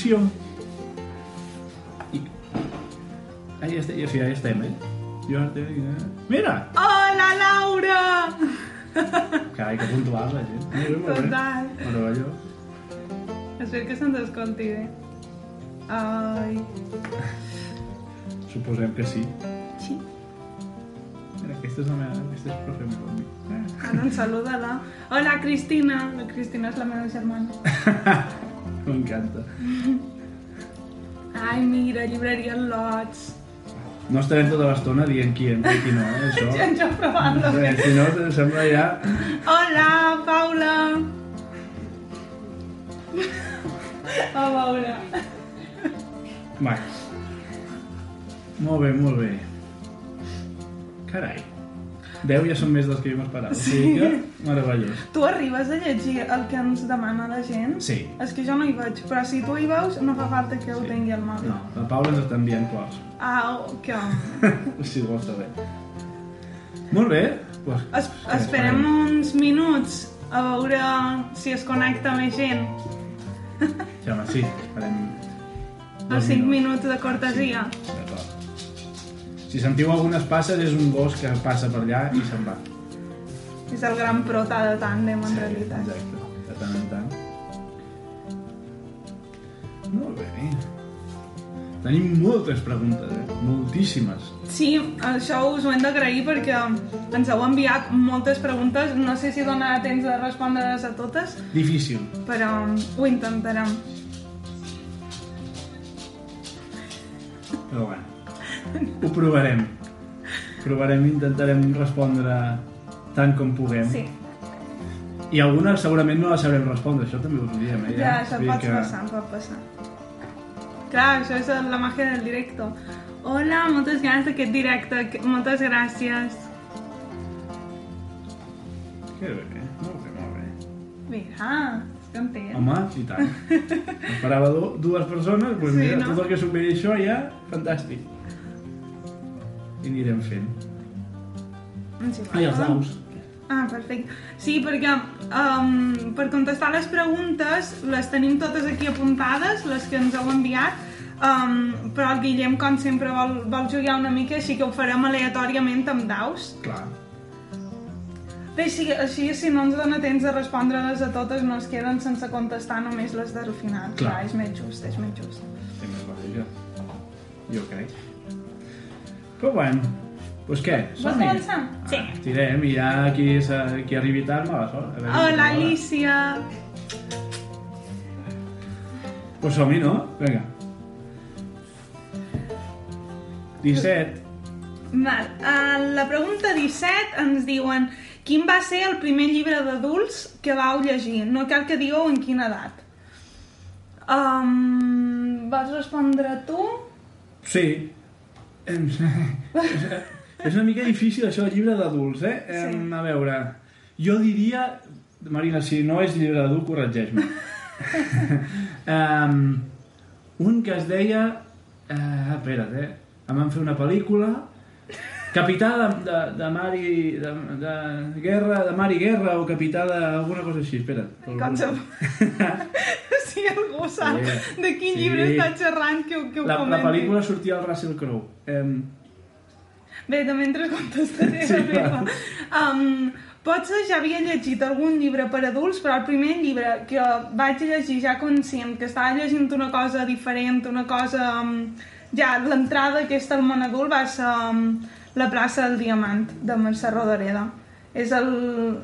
ficció. I... Ah, ja, estem, ja, sí, ja estem, eh? Jo... Mira! Hola, Laura! Carai, que puntual la gent. Molt bé, molt bé. Total. Meravellós. Espero que se'ns escolti bé. Ai... Suposem que sí. Sí. Mira, aquesta és la meva... Aquesta és profe per mi. Eh? Ah, doncs saluda-la. Hola, Cristina. La Cristina és la meva germana. M'encanta. Ai, mira, llibreria Lots. No estarem tota l'estona dient qui entra i qui no, eh, això. Ja ens ho provant-lo. Bé, si no, em sembla ja... Hola, Paula. A veure. Va. Molt bé, molt bé. Carai. 10 ja són més dels que jo m'esperava. Sí. O sigui que, meravellós. Tu arribes a llegir el que ens demana la gent? Sí. És que jo no hi veig, però si tu hi veus, no fa falta que ho Sí. tingui al mòbil. No, la Paula ens està enviant cors. Ah, oh, que home. si vols saber. Molt bé. Pues, Es, esperem uns minuts a veure si es connecta més gent. Ja, home, sí, farem... Els 5 minuts de cortesia. D'acord. Si sentiu algunes passes, és un gos que passa per allà i se'n va. És el gran prota de tàndem, en realitat. Exacte, de tant en tant. Molt bé. Tenim moltes preguntes, eh? Moltíssimes. Sí, això us ho hem d'agrair perquè ens heu enviat moltes preguntes. No sé si donarà temps de respondre-les a totes, Difícil. però ho intentarem. Però bueno, ho provarem. Provarem, intentarem respondre tant com puguem. Sí, I alguna segurament no la sabrem respondre, això també us ho diem, eh? ja, això pot que- passar, pot passar. Clar, això és la màgia del directe. Hola, moltes ganes d'aquest directe. Moltes gràcies. Que bé, molt bé, molt bé. Mira, content. Home, i tant. Esperava du dues persones, doncs Sí, mira, no? tot el que superi això ja, fantàstic. I anirem fent. Sí, Ai, els daus. Ah, perfecte. Sí, perquè um, per contestar les preguntes les tenim totes aquí apuntades, les que ens heu enviat, um, però el Guillem, com sempre, vol, vol jugar una mica, així que ho farem aleatòriament amb daus. Clar. Bé, així, així si no ens dona temps de respondre-les a totes, no es queden sense contestar només les del final. Clar. Clar és més just, és més just. Sí, més lògica. Jo crec. Però bueno, doncs què? Vols començar? Sí. Ah, tirem i ja qui, sa- qui arribi tard, mala sort. A veure, Hola, mala. Alicia! Pues som-hi, no? Vinga. 17. Val. A la pregunta 17 ens diuen quin va ser el primer llibre d'adults que vau llegir? No cal que digueu en quina edat. Um, vols respondre tu? Sí. Em- És una mica difícil això llibre d'adults, eh? Sí. Em, A veure, jo diria... Marina, si no és llibre d'adult, corregeix-me. um, un que es deia... Uh, espera't, eh? Em van fer una pel·lícula... Capità de, de, de mar i... De, de, guerra, de mar i guerra o capità de alguna cosa així, espera't. Com se... si algú sap Sí. de quin Sí. llibre està xerrant, que, que ho La, la comenti. pel·lícula sortia el Russell Crowe. Um, Bé, de mentre contestaré Sí, la. Um, potser ja havia llegit algun llibre per adults, però el primer llibre que vaig llegir ja conscient que estava llegint una cosa diferent, una cosa... Um, ja, l'entrada aquesta al món adult va ser um, La plaça del diamant, de Mercè Rodoreda. És el,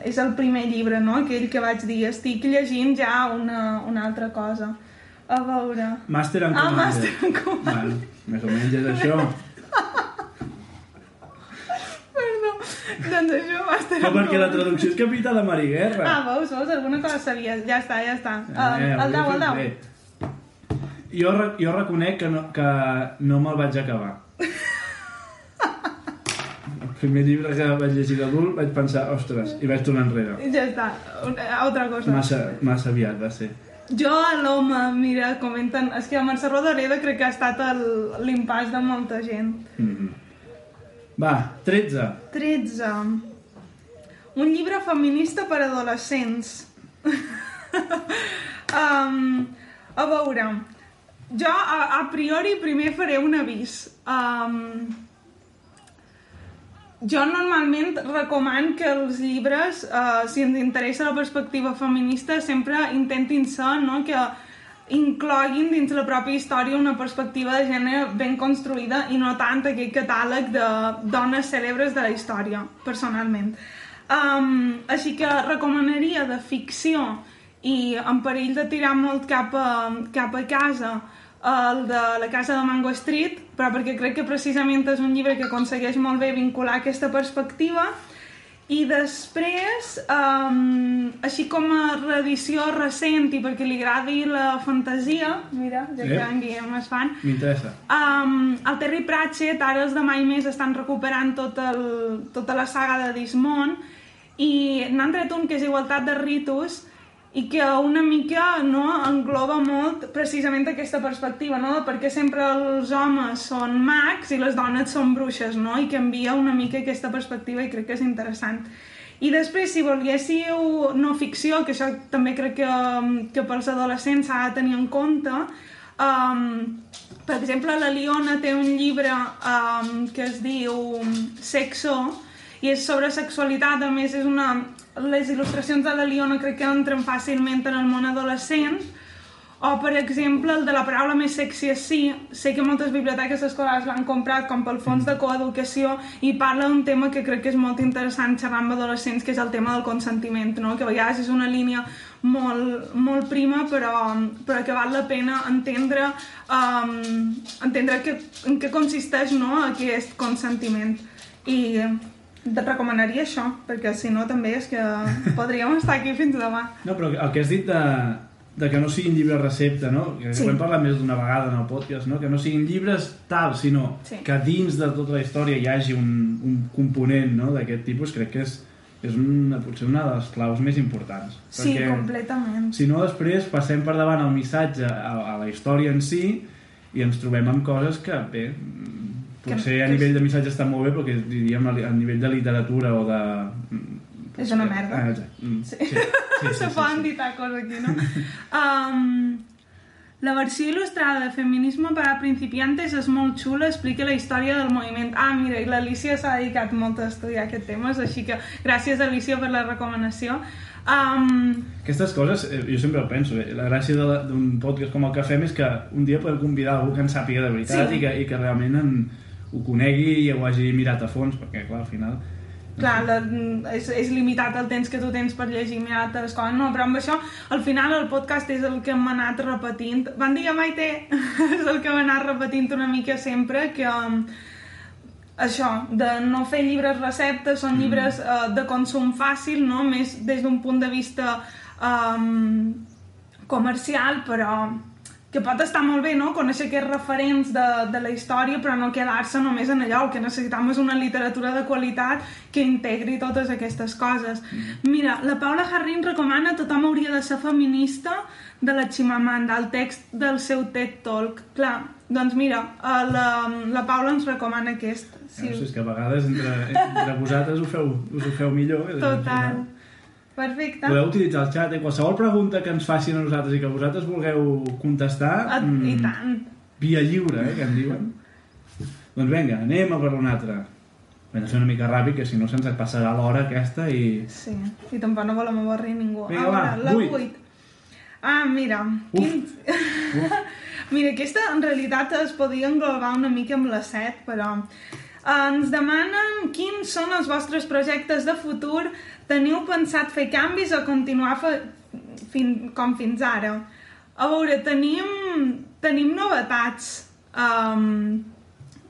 és el primer llibre, no?, aquell que vaig dir, estic llegint ja una, una altra cosa. A veure... Master and Ah, Commander. Master and Commander. Bueno, més o menys és això. Perdó. doncs això va estar... Però perquè la traducció és capità de mar i guerra. Ah, veus, veus, alguna cosa sabies. Ja està, ja està. Eh, Uh, el dau, el dau. Jo, jo reconec que no, que no me'l vaig acabar. Primer llibre que vaig llegir d'adult vaig pensar, ostres, i vaig tornar enrere. Ja està. Una- Altra cosa. Massa, massa aviat va ser. Jo a l'home, mira, comenten... És que a Mercè Rodoreda crec que ha estat l'impàs de molta gent. Mm -hmm. Va, 13. 13. Un llibre feminista per adolescents. um, a veure, jo, a, a priori, primer faré un avís. Um, jo normalment recoman que els llibres, uh, si ens interessa la perspectiva feminista, sempre intentin ser no, que incloguin dins la pròpia història una perspectiva de gènere ben construïda i no tant aquest catàleg de dones cèlebres de la història, personalment. Um, així que recomanaria de ficció i en perill de tirar molt cap a, cap a casa el de la casa de Mango Street, però perquè crec que precisament és un llibre que aconsegueix molt bé vincular aquesta perspectiva. I després, um, així com a reedició recent i perquè li agradi la fantasia, mira, ja que en Guillem és fan, M'interessa. Um, el Terry Pratchett, ara els de Mai Més estan recuperant tot el, tota la saga de Dismont i n'han tret un que és Igualtat de Ritus i que una mica no, engloba molt precisament aquesta perspectiva, no? perquè sempre els homes són mags i les dones són bruixes, no? i canvia una mica aquesta perspectiva i crec que és interessant. I després, si volguéssiu no ficció, que això també crec que, que pels adolescents s'ha de tenir en compte, um, per exemple, la Liona té un llibre um, que es diu Sexo, i és sobre sexualitat, a més és una... Les il·lustracions de la Liona crec que entren fàcilment en el món adolescent, o, per exemple, el de la paraula més sexy és sí. Sé que moltes biblioteques escolars l'han comprat com pel fons de coeducació i parla d'un tema que crec que és molt interessant xerrar amb adolescents, que és el tema del consentiment, no? que a vegades és una línia molt, molt prima, però, però que val la pena entendre, um, entendre que, en què consisteix no? aquest consentiment. I et recomanaria això, perquè si no també és que podríem estar aquí fins demà. No, però el que has dit de, de que no siguin llibres recepta, no? Que Sí. ho hem parlat més d'una vegada en el podcast, no? Que no siguin llibres tal, sinó Sí. que dins de tota la història hi hagi un, un component no? d'aquest tipus, crec que és, és una, potser una de les claus més importants. Sí, completament. si no, després passem per davant el missatge a, a la història en si i ens trobem amb coses que, bé, potser Que- a que- nivell de missatge està molt bé, perquè diríem a nivell de literatura o de... mm, És una merda. Ah, exacte. Mm, Sí. sí, sí, sí, Se sí, poden sí. dir tacos aquí, no? um, la versió il·lustrada de Feminisme per a principiantes és molt xula, explica la història del moviment. Ah, mira, i l'Alicia s'ha dedicat molt a estudiar aquest tema, així que gràcies, Alicia, per la recomanació. Um, Aquestes coses, eh, jo sempre ho penso, eh? la gràcia d'un podcast com el que fem és que un dia podem convidar algú que en sàpiga de veritat Sí. i, que, i que realment en, ho conegui i ho hagi mirat a fons, perquè clar, al final... clar, la, és, és limitat el temps que tu tens per llegir mirar les coses, no, però amb això al final el podcast és el que hem anat repetint. Bon dia Maite és el que hem anat repetint una mica sempre que um, això, de no fer llibres receptes són llibres uh, de consum fàcil no? més des d'un punt de vista um, comercial però que pot estar molt bé, no?, conèixer aquests referents de, de la història, però no quedar-se només en allò. El que necessitam és una literatura de qualitat que integri totes aquestes coses. Mira, la Paula Jarrín recomana Tothom hauria de ser feminista de la Chimamanda, el text del seu TED Talk. Clar, doncs mira, eh, la, la Paula ens recomana aquest. Sí. No sé, és que a vegades entre, entre vosaltres ho feu, us ho feu millor. eh? Total. Perfecte. Podeu utilitzar el xat, eh? qualsevol pregunta que ens facin a nosaltres i que vosaltres vulgueu contestar, Et, mm, I tant. via lliure, eh, que en diuen. doncs vinga, anem a per una altra. Hem de fer una mica ràpid, que si no se'ns passarà l'hora aquesta i... Sí, i tampoc no volem avorrir ningú. Vinga, ah, va, la vuit. 8. Ah, mira. Uf. Quin... mira, aquesta en realitat es podia englobar una mica amb la 7, però... Ens demanen quins són els vostres projectes de futur, teniu pensat fer canvis o continuar fe... fin... com fins ara? A veure, tenim, tenim novetats um,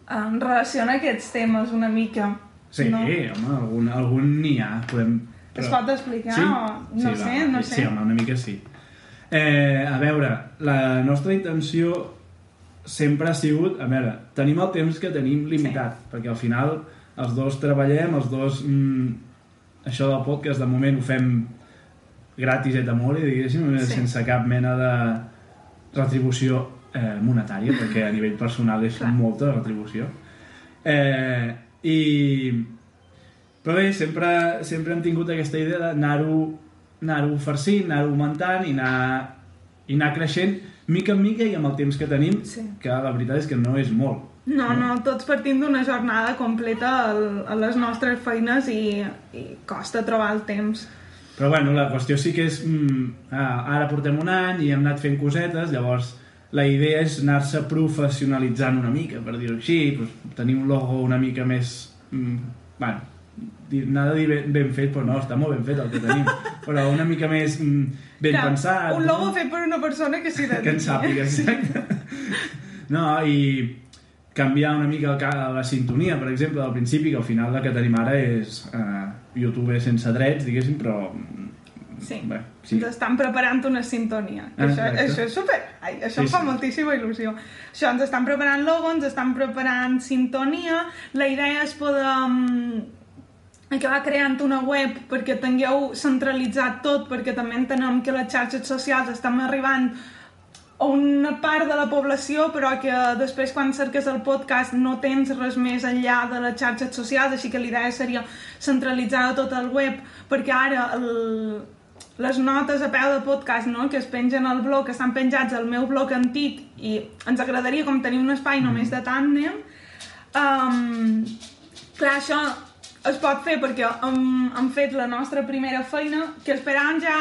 en relació a aquests temes una mica. Sí, no? home, algun, algun n'hi ha. Podem... Es pot explicar? Sí? O... No sí, sé, va, no sí, sé. Sí, home, una mica sí. Eh, a veure, la nostra intenció sempre ha sigut... A veure, tenim el temps que tenim limitat, sí. perquè al final els dos treballem, els dos... Mm, això del podcast de moment ho fem gratis et amore, diguéssim, Sí. sense cap mena de retribució eh, monetària, perquè a nivell personal és Clar. molta retribució. Eh, i... Però bé, sempre, sempre hem tingut aquesta idea d'anar-ho anar farcint, anar-ho augmentant i anar, i anar creixent mica en mica i amb el temps que tenim, Sí. que la veritat és que no és molt. No, no, tots partim d'una jornada completa al- a les nostres feines i, i costa trobar el temps. Però bueno, la qüestió sí que és... Mm, ah, ara portem un any i hem anat fent cosetes, llavors la idea és anar-se professionalitzant una mica, per dir-ho així, doncs, tenir un logo una mica més... Mm, bueno, dir, anar a dir ben, ben fet, però no, està molt ben fet el que tenim, però una mica més mm, ben Clar, pensat. Un logo no? fet per una persona que s'hi que en sàpiga, exacte. No, i canviar una mica el la sintonia, per exemple, al principi, que al final el que tenim ara és eh, YouTube sense drets, diguéssim, però... mm, Sí. Bé, sí. Estan preparant una sintonia. Ah, això, exacte. això és super... Ai, això Sí, em fa sí. moltíssima il·lusió. Això, ens estan preparant logo, ens estan preparant sintonia. La idea és poder um, acabar creant una web perquè tingueu centralitzat tot, perquè també entenem que les xarxes socials estan arribant una part de la població, però que després quan cerques el podcast no tens res més enllà de les xarxes socials, així que l'idea seria centralitzar tot el web, perquè ara el, les notes a peu de podcast no? que es pengen al blog, que estan penjats al meu blog antic i ens agradaria com tenir un espai només de tàndem um, clar, això es pot fer perquè hem, hem fet la nostra primera feina que esperàvem ja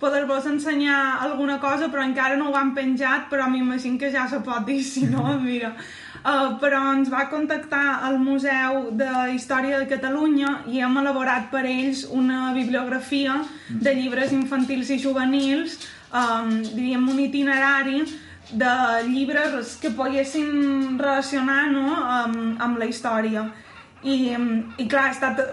poder-vos ensenyar alguna cosa però encara no ho han penjat però m'imagino que ja se pot dir si no, mira Uh, però ens va contactar el Museu de Història de Catalunya i hem elaborat per ells una bibliografia de llibres infantils i juvenils, um, diríem un itinerari de llibres que poguessin relacionar no, amb, amb la història. I, i clar, ha estat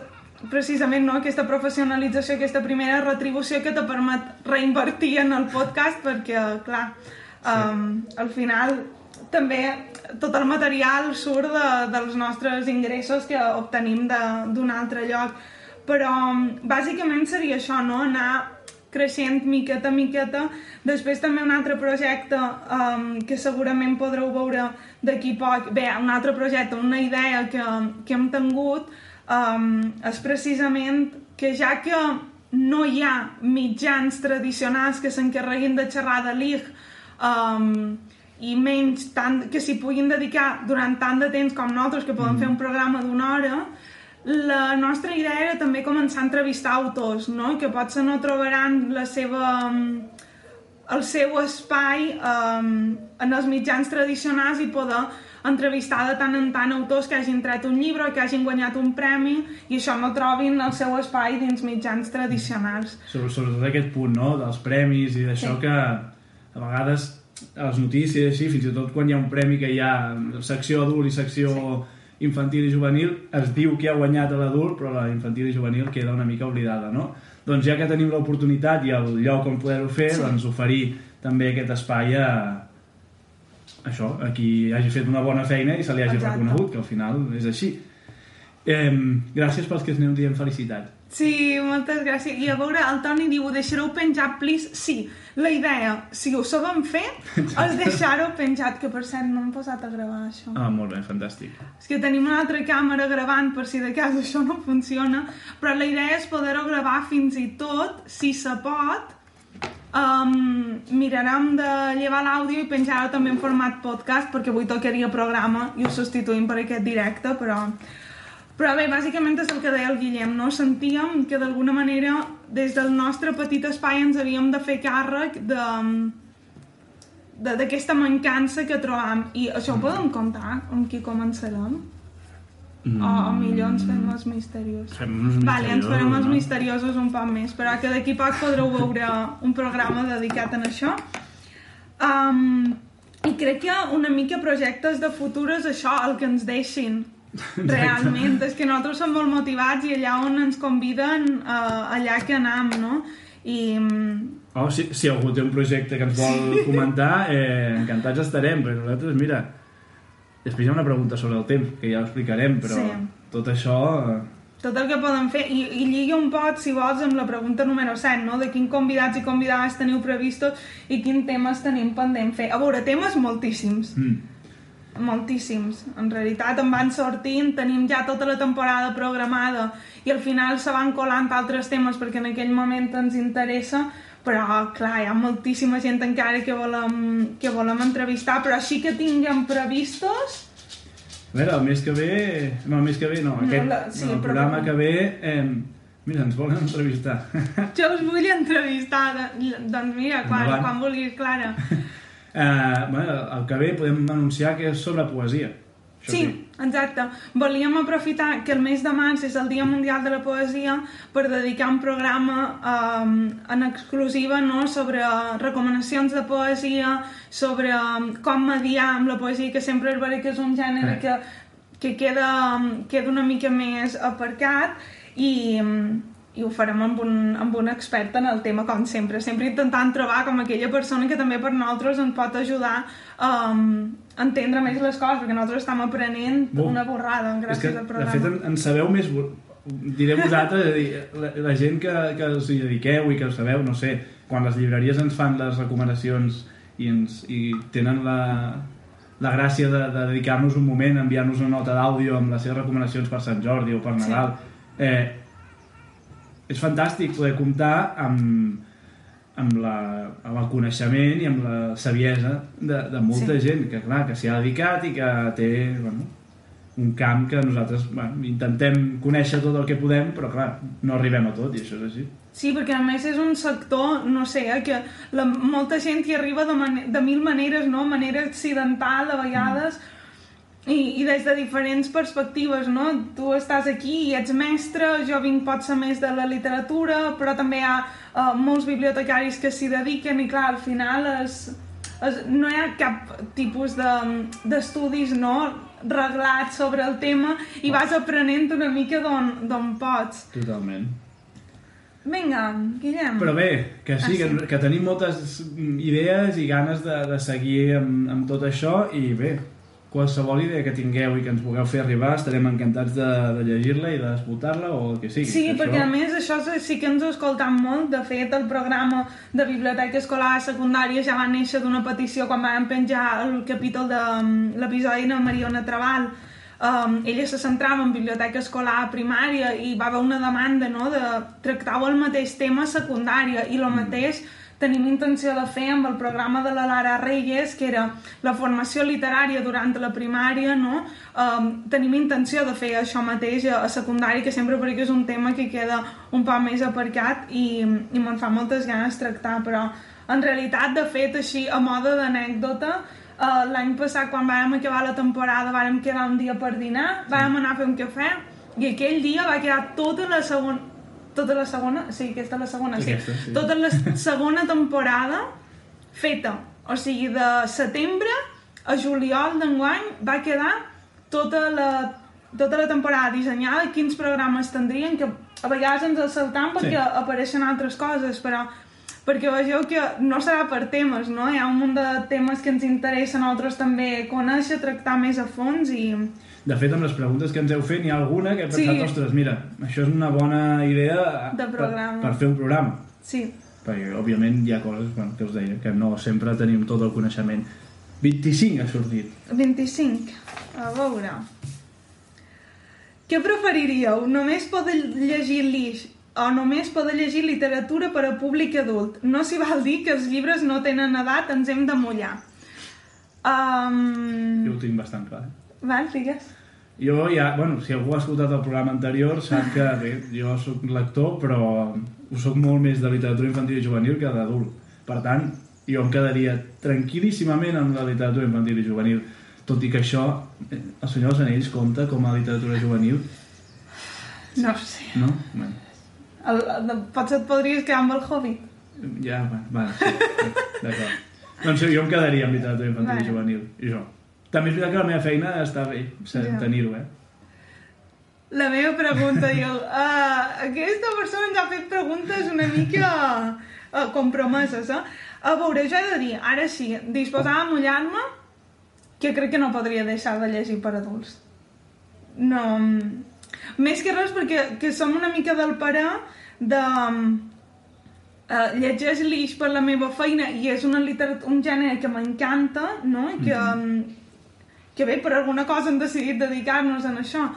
precisament no, aquesta professionalització, aquesta primera retribució que te permet reinvertir en el podcast perquè, clar, um, al final també tot el material surt de, dels nostres ingressos que obtenim de- d'un altre lloc. Però bàsicament seria això, no? anar creixent miqueta a miqueta. Després també un altre projecte um, que segurament podreu veure d'aquí poc. Bé, un altre projecte, una idea que, que hem tingut um, és precisament que ja que no hi ha mitjans tradicionals que s'encarreguin de xerrar de l'IG um, i menys tant, que s'hi puguin dedicar durant tant de temps com nosaltres, que podem mm. fer un programa d'una hora, la nostra idea era també començar a entrevistar autors, no? que potser no trobaran la seva, el seu espai um, en els mitjans tradicionals i poder entrevistar de tant en tant autors que hagin tret un llibre, que hagin guanyat un premi i això no trobin el seu espai dins mitjans tradicionals. Sobre, sobretot aquest punt, no?, dels premis i d'això Sí. que a vegades a les notícies, així, fins i tot quan hi ha un premi que hi ha secció adult i secció sí. infantil i juvenil, es diu que ha guanyat a l'adult, però la infantil i juvenil queda una mica oblidada, no? Doncs ja que tenim l'oportunitat i el lloc on poder-ho fer, sí. doncs oferir també aquest espai a això, a qui hagi fet una bona feina i se li hagi Exacte. reconegut, que al final és així. Eh, gràcies pels que es aneu dient felicitat. Sí, moltes gràcies. I a veure, el Toni diu, deixareu penjat, please? Sí, la idea, si ho sabem fer, és deixar-ho penjat, que per cert no hem posat a gravar això. Ah, molt bé, fantàstic. És que tenim una altra càmera gravant per si de cas això no funciona, però la idea és poder-ho gravar fins i tot, si se pot, um, mirarem de llevar l'àudio i penjar-ho també en format podcast, perquè avui tocaria programa i ho substituïm per aquest directe, però... Però bé, bàsicament és el que deia el Guillem, no? Sentíem que d'alguna manera des del nostre petit espai ens havíem de fer càrrec de d'aquesta mancança que trobam. I això ho podem contar amb qui començarem? Mm. O, o millor ens fem els misteriosos. Fem uns Vale, ens farem els misteriosos un poc més, però que d'aquí poc podreu veure un programa dedicat a això. Um, I crec que una mica projectes de futur és això, el que ens deixin. Realment, és que nosaltres som molt motivats i allà on ens conviden, uh, allà que anam, no? I mm, Oh, si, si algú té un projecte que ens vol comentar, eh, encantats estarem, perquè nosaltres, mira, després hi ha una pregunta sobre el temps, que ja ho explicarem, però Sí. tot això... eh, tot el que podem fer, i, i lligui un poc, si vols, amb la pregunta número 7, no? de quin convidats i convidades teniu previstos i quin temes tenim pendent fer. A veure, temes moltíssims, Mm. moltíssims. En realitat en van sortint, tenim ja tota la temporada programada i al final se van colant altres temes perquè en aquell moment ens interessa, però clar, hi ha moltíssima gent encara que volem, que volem entrevistar però així que tinguem previstos A veure, el mes que ve... No, el mes que ve no, No, aquest, la- sí, no, el però- programa que ve... Eh, mira, ens volen entrevistar. jo us vull entrevistar doncs mira, quan, Endavant. quan vulguis, Clara eh, bueno, el que ve podem anunciar que és sobre poesia. Això Sí, exacte. Volíem aprofitar que el mes de març és el Dia Mundial de la Poesia per dedicar un programa um, en exclusiva no, sobre recomanacions de poesia, sobre um, com mediar amb la poesia, que sempre és veritat que és un gènere que, que queda, um, queda una mica més aparcat i, um, i ho farem amb un, amb un expert en el tema, com sempre. Sempre intentant trobar com aquella persona que també per nosaltres ens pot ajudar um, a entendre més les coses, perquè nosaltres estem aprenent Buf. una borrada és que, gràcies al de programa. fet, en, en sabeu més... Diré vosaltres, és a dir, la, la gent que, que us hi dediqueu i que ho sabeu, no sé, quan les llibreries ens fan les recomanacions i, ens, i tenen la, la gràcia de, de dedicar-nos un moment a enviar-nos una nota d'àudio amb les seves recomanacions per Sant Jordi o per Sí. Nadal, eh, és fantàstic poder comptar amb, amb, la, amb el coneixement i amb la saviesa de, de molta Sí. gent que, clar, que s'hi ha dedicat i que té bueno, un camp que nosaltres bueno, intentem conèixer tot el que podem, però clar, no arribem a tot i això és així. Sí, perquè a més és un sector, no sé, eh, que la, molta gent hi arriba de, mane de mil maneres, no? Manera accidental, a vegades, i, i des de diferents perspectives, no? Tu estàs aquí i ets mestre, jo vinc potser més de la literatura, però també hi ha uh, molts bibliotecaris que s'hi dediquen i clar, al final és, és, no hi ha cap tipus de- d'estudis no, reglats sobre el tema i vas aprenent una mica d'on d'on pots. Totalment. Vinga, Guillem. Però bé, que sí, Ah, sí. que, que tenim moltes idees i ganes de, de seguir amb, amb tot això i bé, qualsevol idea que tingueu i que ens vulgueu fer arribar estarem encantats de, de llegir-la i d'escoltar-la o el que sigui. Sí, que perquè a més això sí- que ens ho escoltam molt. De fet, el programa de biblioteca escolar secundària ja va néixer d'una petició quan vam penjar el capítol de mm, l'episodi de Mariona Trabal. Um, ella se centrava en biblioteca escolar primària i va haver una demanda no, de tractar el mateix tema secundària i el mateix tenim intenció de fer amb el programa de la Lara Reyes, que era la formació literària durant la primària, no? Um, tenim intenció de fer això mateix a, secundària, que sempre perquè és un tema que queda un poc més aparcat i, i me'n fa moltes ganes tractar, però en realitat, de fet, així, a moda d'anècdota, uh, l'any passat, quan vàrem acabar la temporada, vàrem quedar un dia per dinar, vàrem anar a fer un cafè, i aquell dia va quedar tota la segona tota la segona, sí, aquesta la segona, sí. Aquesta, sí. Tota la segona temporada feta. O sigui, de setembre a juliol d'enguany va quedar tota la, tota la temporada dissenyada, quins programes tindrien, que a vegades ens els saltam perquè Sí. apareixen altres coses, però perquè vegeu que no serà per temes, no? Hi ha un munt de temes que ens interessen a nosaltres també conèixer, tractar més a fons i... De fet, amb les preguntes que ens heu fet, n'hi ha alguna que he pensat, Sí. ostres, mira, això és una bona idea De per, programa. per fer un programa. Sí, Perquè, òbviament, hi ha coses bueno, que us deia, que no sempre tenim tot el coneixement. 25 ha sortit. 25. A veure... Què preferiríeu? Només poder llegir l'ix o només poder llegir literatura per a públic adult? No s'hi val dir que els llibres no tenen edat, ens hem de mullar. Um... Jo ho tinc bastant clar. Eh? Val, digues. Jo ja, bueno, si algú ha escoltat el programa anterior sap que bé, jo sóc lector, però ho sóc molt més de literatura infantil i juvenil que d'adult. Per tant, jo em quedaria tranquil·líssimament amb la literatura infantil i juvenil. Tot i que això, eh, el Senyor dels Anells compta com a literatura juvenil, No sé. no? Bueno, El, el, potser et podries quedar amb el Hobbit. ja, va, va, sí, d'acord. Doncs jo em quedaria amb literatura infantil Vale. i juvenil, i jo. També és veritat que la meva feina està bé, Ja. tenir-ho, eh? La meva pregunta, diu, uh, aquesta persona ens ha fet preguntes una mica uh, compromeses, eh? A veure, jo he de dir, ara sí, disposada a mullar-me, que crec que no podria deixar de llegir per adults. No... mm, Més que res perquè que som una mica del parer de... Uh, llegeix l'ix per la meva feina i és una literat un gènere que m'encanta, no? I que, mm. Que bé, per alguna cosa hem decidit dedicar-nos en això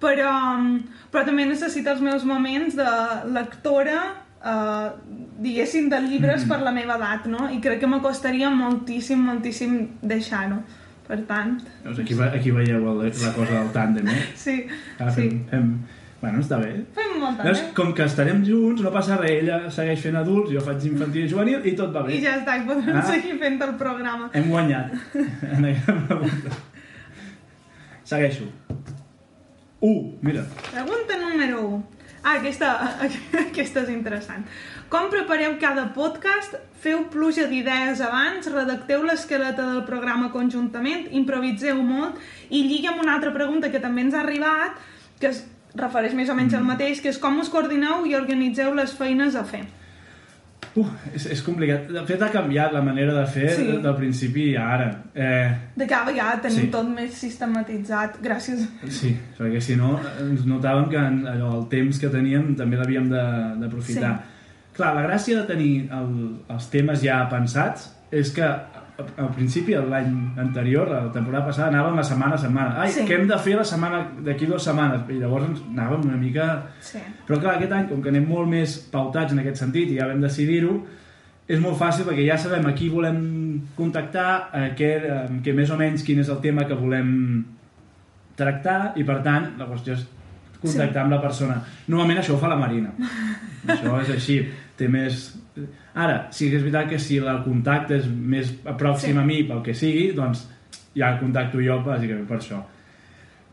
però, però també necessito els meus moments de lectora uh, diguéssim, de llibres Mm. per la meva edat, no? I crec que m'acostaria moltíssim, moltíssim deixar-ho. Per tant, Doncs aquí, ve- aquí veieu el, la cosa del tàndem, eh? sí, Ah, sí. fem, fem... Bueno, està bé. Fem molt Veus, tant, com que estarem junts, no passa res, ella segueix fent adults, jo faig infantil i juvenil i tot va eh? bé. I ja està, i podrem Ah. seguir fent el programa. Hem guanyat. Segueixo. 1. Mira. Pregunta número 1. Ah, aquesta, aquesta és interessant. Com prepareu cada podcast? Feu pluja d'idees abans? Redacteu l'esqueleta del programa conjuntament? Improviseu molt? I lliga amb una altra pregunta que també ens ha arribat, que es refereix més o menys al mateix, que és com us coordineu i organitzeu les feines a fer? Uh, és, és complicat. De fet, ha canviat la manera de fer Sí. del principi a ara. Eh, De cada vegada tenim Sí. tot més sistematitzat, gràcies. sí, perquè si no ens notàvem que allò, el temps que teníem també l'havíem de- d'aprofitar. Sí. Clar, la gràcia de tenir el, els temes ja pensats és que al principi, l'any anterior, la temporada passada, anàvem a setmana a setmana. Ai, Sí. què hem de fer la setmana d'aquí dues setmanes? I llavors ens anàvem una mica Sí. Però clar, aquest any, com que anem molt més pautats en aquest sentit i ja vam decidir-ho, és molt fàcil perquè ja sabem a qui volem contactar, a què, a què més o menys quin és el tema que volem tractar i per tant la qüestió és contactar sí. amb la persona. Normalment això ho fa la Marina. això és així. Té més... Ara, sí que és veritat que si el contacte és més pròxim Sí. a mi pel que sigui, doncs ja contacto jo bàsicament per això.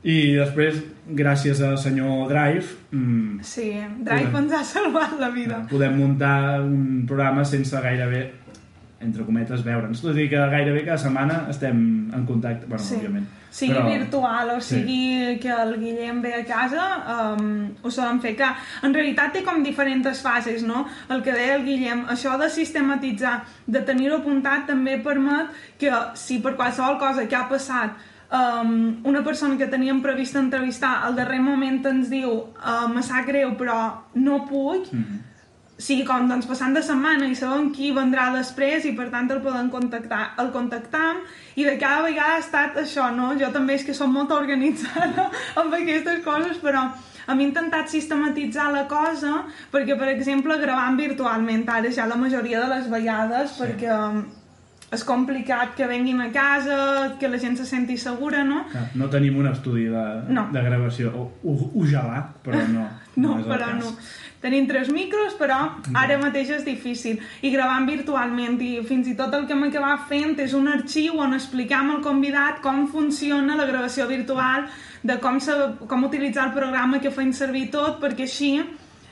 I després, gràcies al senyor Drive, mmm, Sí, Drive Podem. ens ha salvat la vida. podem muntar un programa sense gairebé, entre cometes, veure'ns. Tot i que gairebé cada setmana estem en contacte, bueno, Sí. òbviament. sigui Però- virtual o sí. sigui que el Guillem ve a casa, um, ho solen fer. Que en realitat té com diferents fases, no? El que deia el Guillem, això de sistematitzar, de tenir-ho apuntat, també permet que si per qualsevol cosa que ha passat um, una persona que teníem previst entrevistar al darrer moment ens diu uh, me sap greu però no puc, Mm. Sigui com doncs passant de setmana i sabem qui vendrà després i per tant el podem contactar el contactam i de cada vegada ha estat això, no? Jo també és que som molt organitzada amb aquestes coses però hem intentat sistematitzar la cosa perquè, per exemple, gravant virtualment ara ja la majoria de les vegades Sí. perquè és complicat que venguin a casa, que la gent se senti segura, no? Clar, No tenim un estudi de, No. de gravació. O, o, ojalà, però no. No, el però cas. no. Tenim tres micros, però ara mateix és difícil. I gravant virtualment, i fins i tot el que hem acabat fent és un arxiu on explicam al convidat com funciona la gravació virtual, de com, se, com utilitzar el programa que feim servir tot, perquè així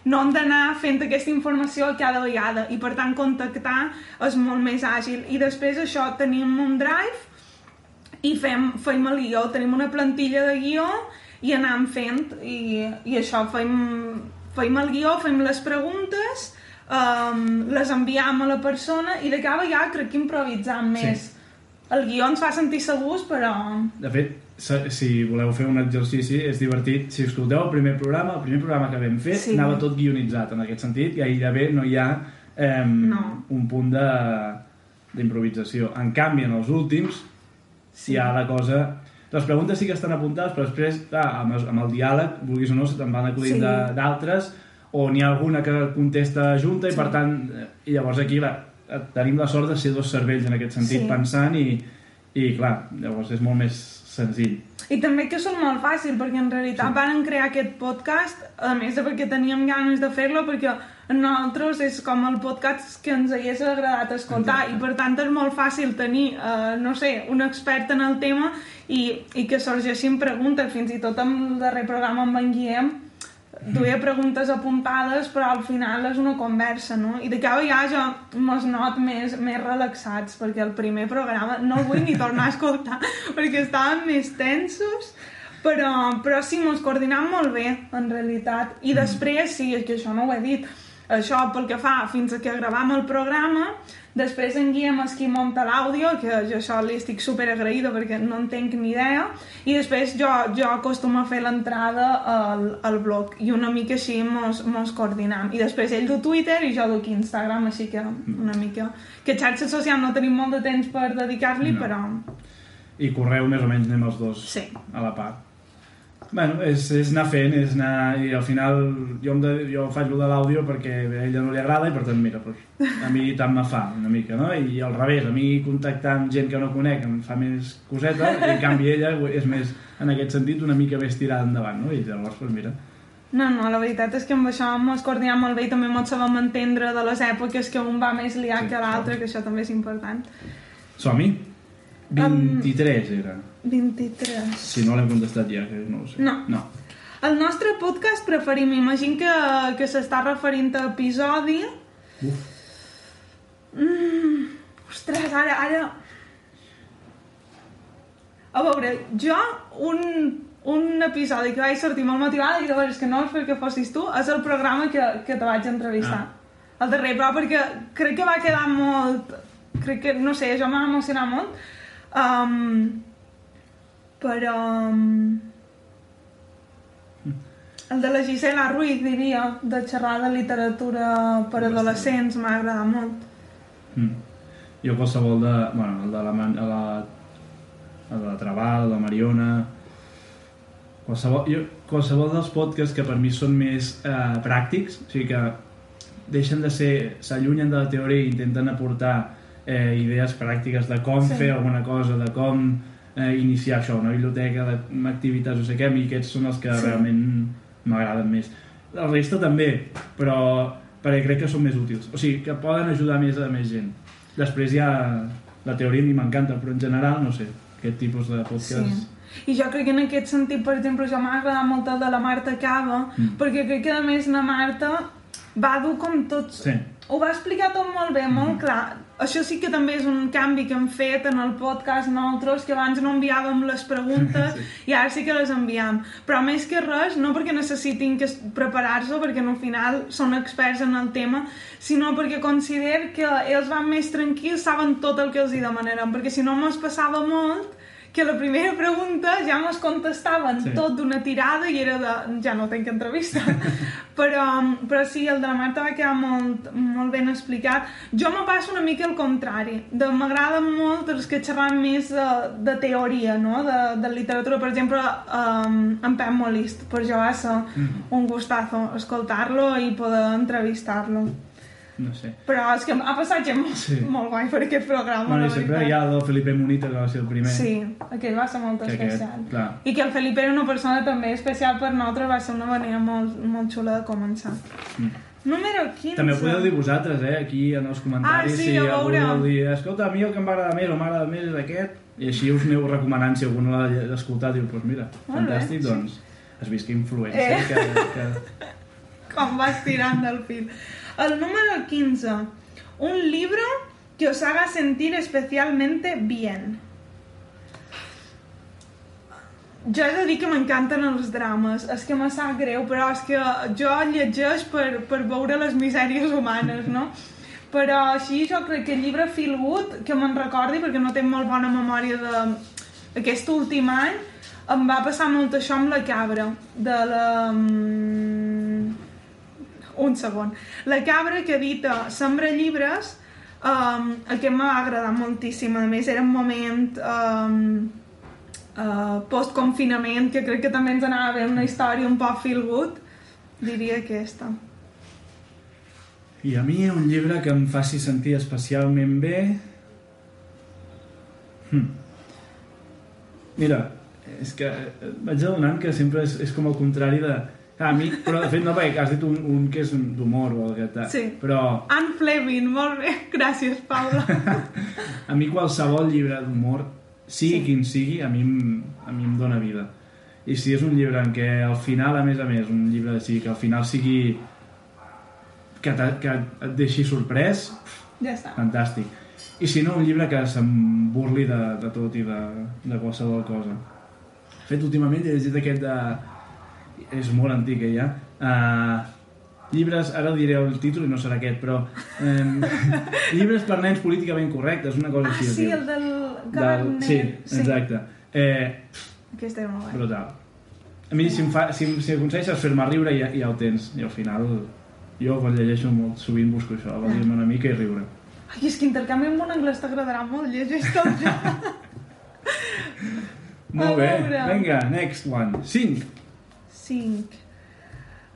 no hem d'anar fent aquesta informació cada vegada i per tant contactar és molt més àgil. I després això tenim un drive i fem, fem el guió, tenim una plantilla de guió i anem fent i, i això, fem, fem el guió, fem les preguntes um, les enviam a la persona i de cada vegada crec que improvisam Sí. més el guió ens fa sentir segurs però De fet, si voleu fer un exercici, és divertit. Si escolteu el primer programa, el primer programa que vam fer, Sí. anava tot guionitzat en aquest sentit, gairebé no hi ha eh, No. un punt de- d'improvisació. En canvi, en els últims, si hi ha la cosa... Les preguntes sí que estan apuntades, però després, clar, amb, el- amb el diàleg, vulguis o no, se te'n van acudint Sí. d'altres, o n'hi ha alguna que contesta junta i per tant, i llavors aquí la, tenim la sort de ser dos cervells en aquest sentit Sí. pensant i, i clar, llavors és molt més senzill. I també que són molt fàcil, perquè en realitat sí. van crear aquest podcast, a més de perquè teníem ganes de fer-lo, perquè a nosaltres és com el podcast que ens hagués agradat escoltar, Exacte. i per tant és molt fàcil tenir, eh, no sé, un expert en el tema i, i que sorgeixin preguntes, fins i tot amb el darrer programa amb en Guillem, duia preguntes apuntades, però al final és una conversa, no? I de cada vegada jo mos not més, més relaxats, perquè el primer programa no el vull ni tornar a escoltar, perquè estàvem més tensos, però, però sí, mos coordinam molt bé, en realitat. I després, sí, és que això no ho he dit, això pel que fa fins a que gravam el programa, després en Guillem és qui munta l'àudio, que jo això li estic super agraïda perquè no en tenc ni idea, i després jo, jo acostumo a fer l'entrada al, al blog, i una mica així mos, mos coordinam. I després ell du Twitter i jo duc Instagram, així que una mica... Que xarxa social no tenim molt de temps per dedicar-li, No. però I correu més o menys anem els dos sí. a la part. Bueno, és, és anar fent, és anar... I al final jo, de, jo faig lo de l'àudio perquè a ella no li agrada i per tant, mira, doncs, a mi tant me fa una mica, no? I al revés, a mi contactar amb gent que no conec em fa més coseta i en canvi ella és més, en aquest sentit, una mica més tirada endavant, no? I llavors, doncs mira, No, no, la veritat és que amb això ens coordinem molt bé i també ens sabem entendre de les èpoques que un va més liat Sí, que l'altre, que això també és important. som-hi. 23 era. 23. Si no l'hem contestat ja, que no ho sé. No. No. El nostre podcast preferim, m'imagino que, que s'està referint a episodi... Uf. Mm, ostres, ara, ara... A veure, jo un, un episodi que vaig sortir molt motivada i llavors que no és perquè fossis tu, és el programa que, que te vaig entrevistar. Ah. El darrer, però perquè crec que va quedar molt... Crec que, no sé, jo m'ha emocionat molt. Um, però... Um, el de la Gisela Ruiz, diria, de xerrar de literatura per adolescents, m'ha agradat molt. Mm. Jo qualsevol de... Bueno, el de la... Man- La, el de la Trabal, de Mariona... Qualsevol, jo, qualsevol dels podcasts que per mi són més eh, pràctics, o sigui que deixen de ser... s'allunyen de la teoria i intenten aportar eh, idees pràctiques de com Sí. fer alguna cosa, de com eh, iniciar això, una biblioteca, d'activitats, no sé què, mi aquests són els que Sí. realment m'agraden més. La resta també, però perquè crec que són més útils. O sigui, que poden ajudar més a més gent. Després ja la teoria a mi m'encanta, però en general, no sé, aquest tipus de podcast... Sí. I jo crec que en aquest sentit, per exemple, jo m'ha agradat molt el de la Marta Cava, Mm. perquè crec que a més la Marta va dur com tots... Sí. Ho va explicar tot molt bé, molt clar. Això sí que també és un canvi que hem fet en el podcast nosaltres, que abans no enviàvem les preguntes Sí. i ara sí que les enviem. Però més que res, no perquè necessitin que preparar-se, perquè al final són experts en el tema, sinó perquè consider que ells van més tranquils, saben tot el que els hi demanarem, perquè si no mos passava molt que la primera pregunta ja mos contestaven Sí. tot d'una tirada i era de... ja no tenc entrevista. però, però sí, el de la Marta va quedar molt, molt ben explicat. Jo me passo una mica al contrari. De- M'agraden molt els que xerran més de, de teoria, no? de, de literatura. Per exemple, um, en Pep Molist. Per jo va ser Mhm. un gustazo escoltar-lo i poder entrevistar-lo. No sé. Però és que ha passat gent molt, Sí. molt guai per aquest programa, Bueno, i sempre hi ha el Felipe Munita, que va ser el primer. Sí, aquell va ser molt Que aquest, especial. clar. I que el Felipe era una persona també especial per nosaltres, va ser una manera molt, molt xula de començar. Mm. Número 15. També ho podeu dir vosaltres, eh, aquí en els comentaris, Ah, sí, si a algú vol dir, escolta, a mi el que em va agradar més o m'ha agradat més és aquest, i així us aneu recomanant si algú no l'ha escoltat, diu, doncs pues mira, Molt bé, fantàstic, sí. doncs, has vist que influència, eh. que, que... Com vas tirant del fil. El número 15. Un libro que os haga sentir especialmente bien. Jo he de dir que m'encanten els drames. És que me sap greu, però és que jo llegeix per, per veure les misèries humanes, no? Però així jo crec que el llibre Feel Good, que me'n recordi, perquè no tinc molt bona memòria d'aquest últim any, em va passar molt això amb la cabra, de la... mm, Un segon. La cabra que edita Sembra llibres, um, aquest m'ha agradat moltíssim. A més, era un moment um, uh, post-confinament, que crec que també ens anava bé una història un poc feel good, diria aquesta. I a mi un llibre que em faci sentir especialment bé... Hm. Mira, és que vaig adonant que sempre és, és com el contrari de... A mi, però de fet no, perquè has dit un, un que és d'humor o tal. Sí. Però Anne Fleming, molt bé. Gràcies, Paula. a mi qualsevol llibre d'humor, sigui Sí. sí. quin sigui, a mi, a mi em dóna vida. I si és un llibre en què al final, a més a més, un llibre de sigui, que al final sigui... que, que et deixi sorprès, ja està. fantàstic. I si no, un llibre que se'n burli de, de tot i de, de qualsevol cosa. De fet, últimament he llegit aquest de... És molt antic, ja. Uh, llibres, ara diré el títol i no serà aquest, però... Um, llibres per nens políticament correctes, una cosa Ah, així. es sí, el del Del, Garner. sí, exacte. Eh, Aquest era molt bé. brutal. A mi, si, em fa, si, si aconsegueixes fer-me riure, ja, ja ho tens. I al final, jo quan llegeixo molt sovint busco això, evadir-me una mica i riure. Ai, és que intercanvi amb un anglès t'agradarà molt, llegeix tot ja. Molt bé, vinga, next one. 5. 5.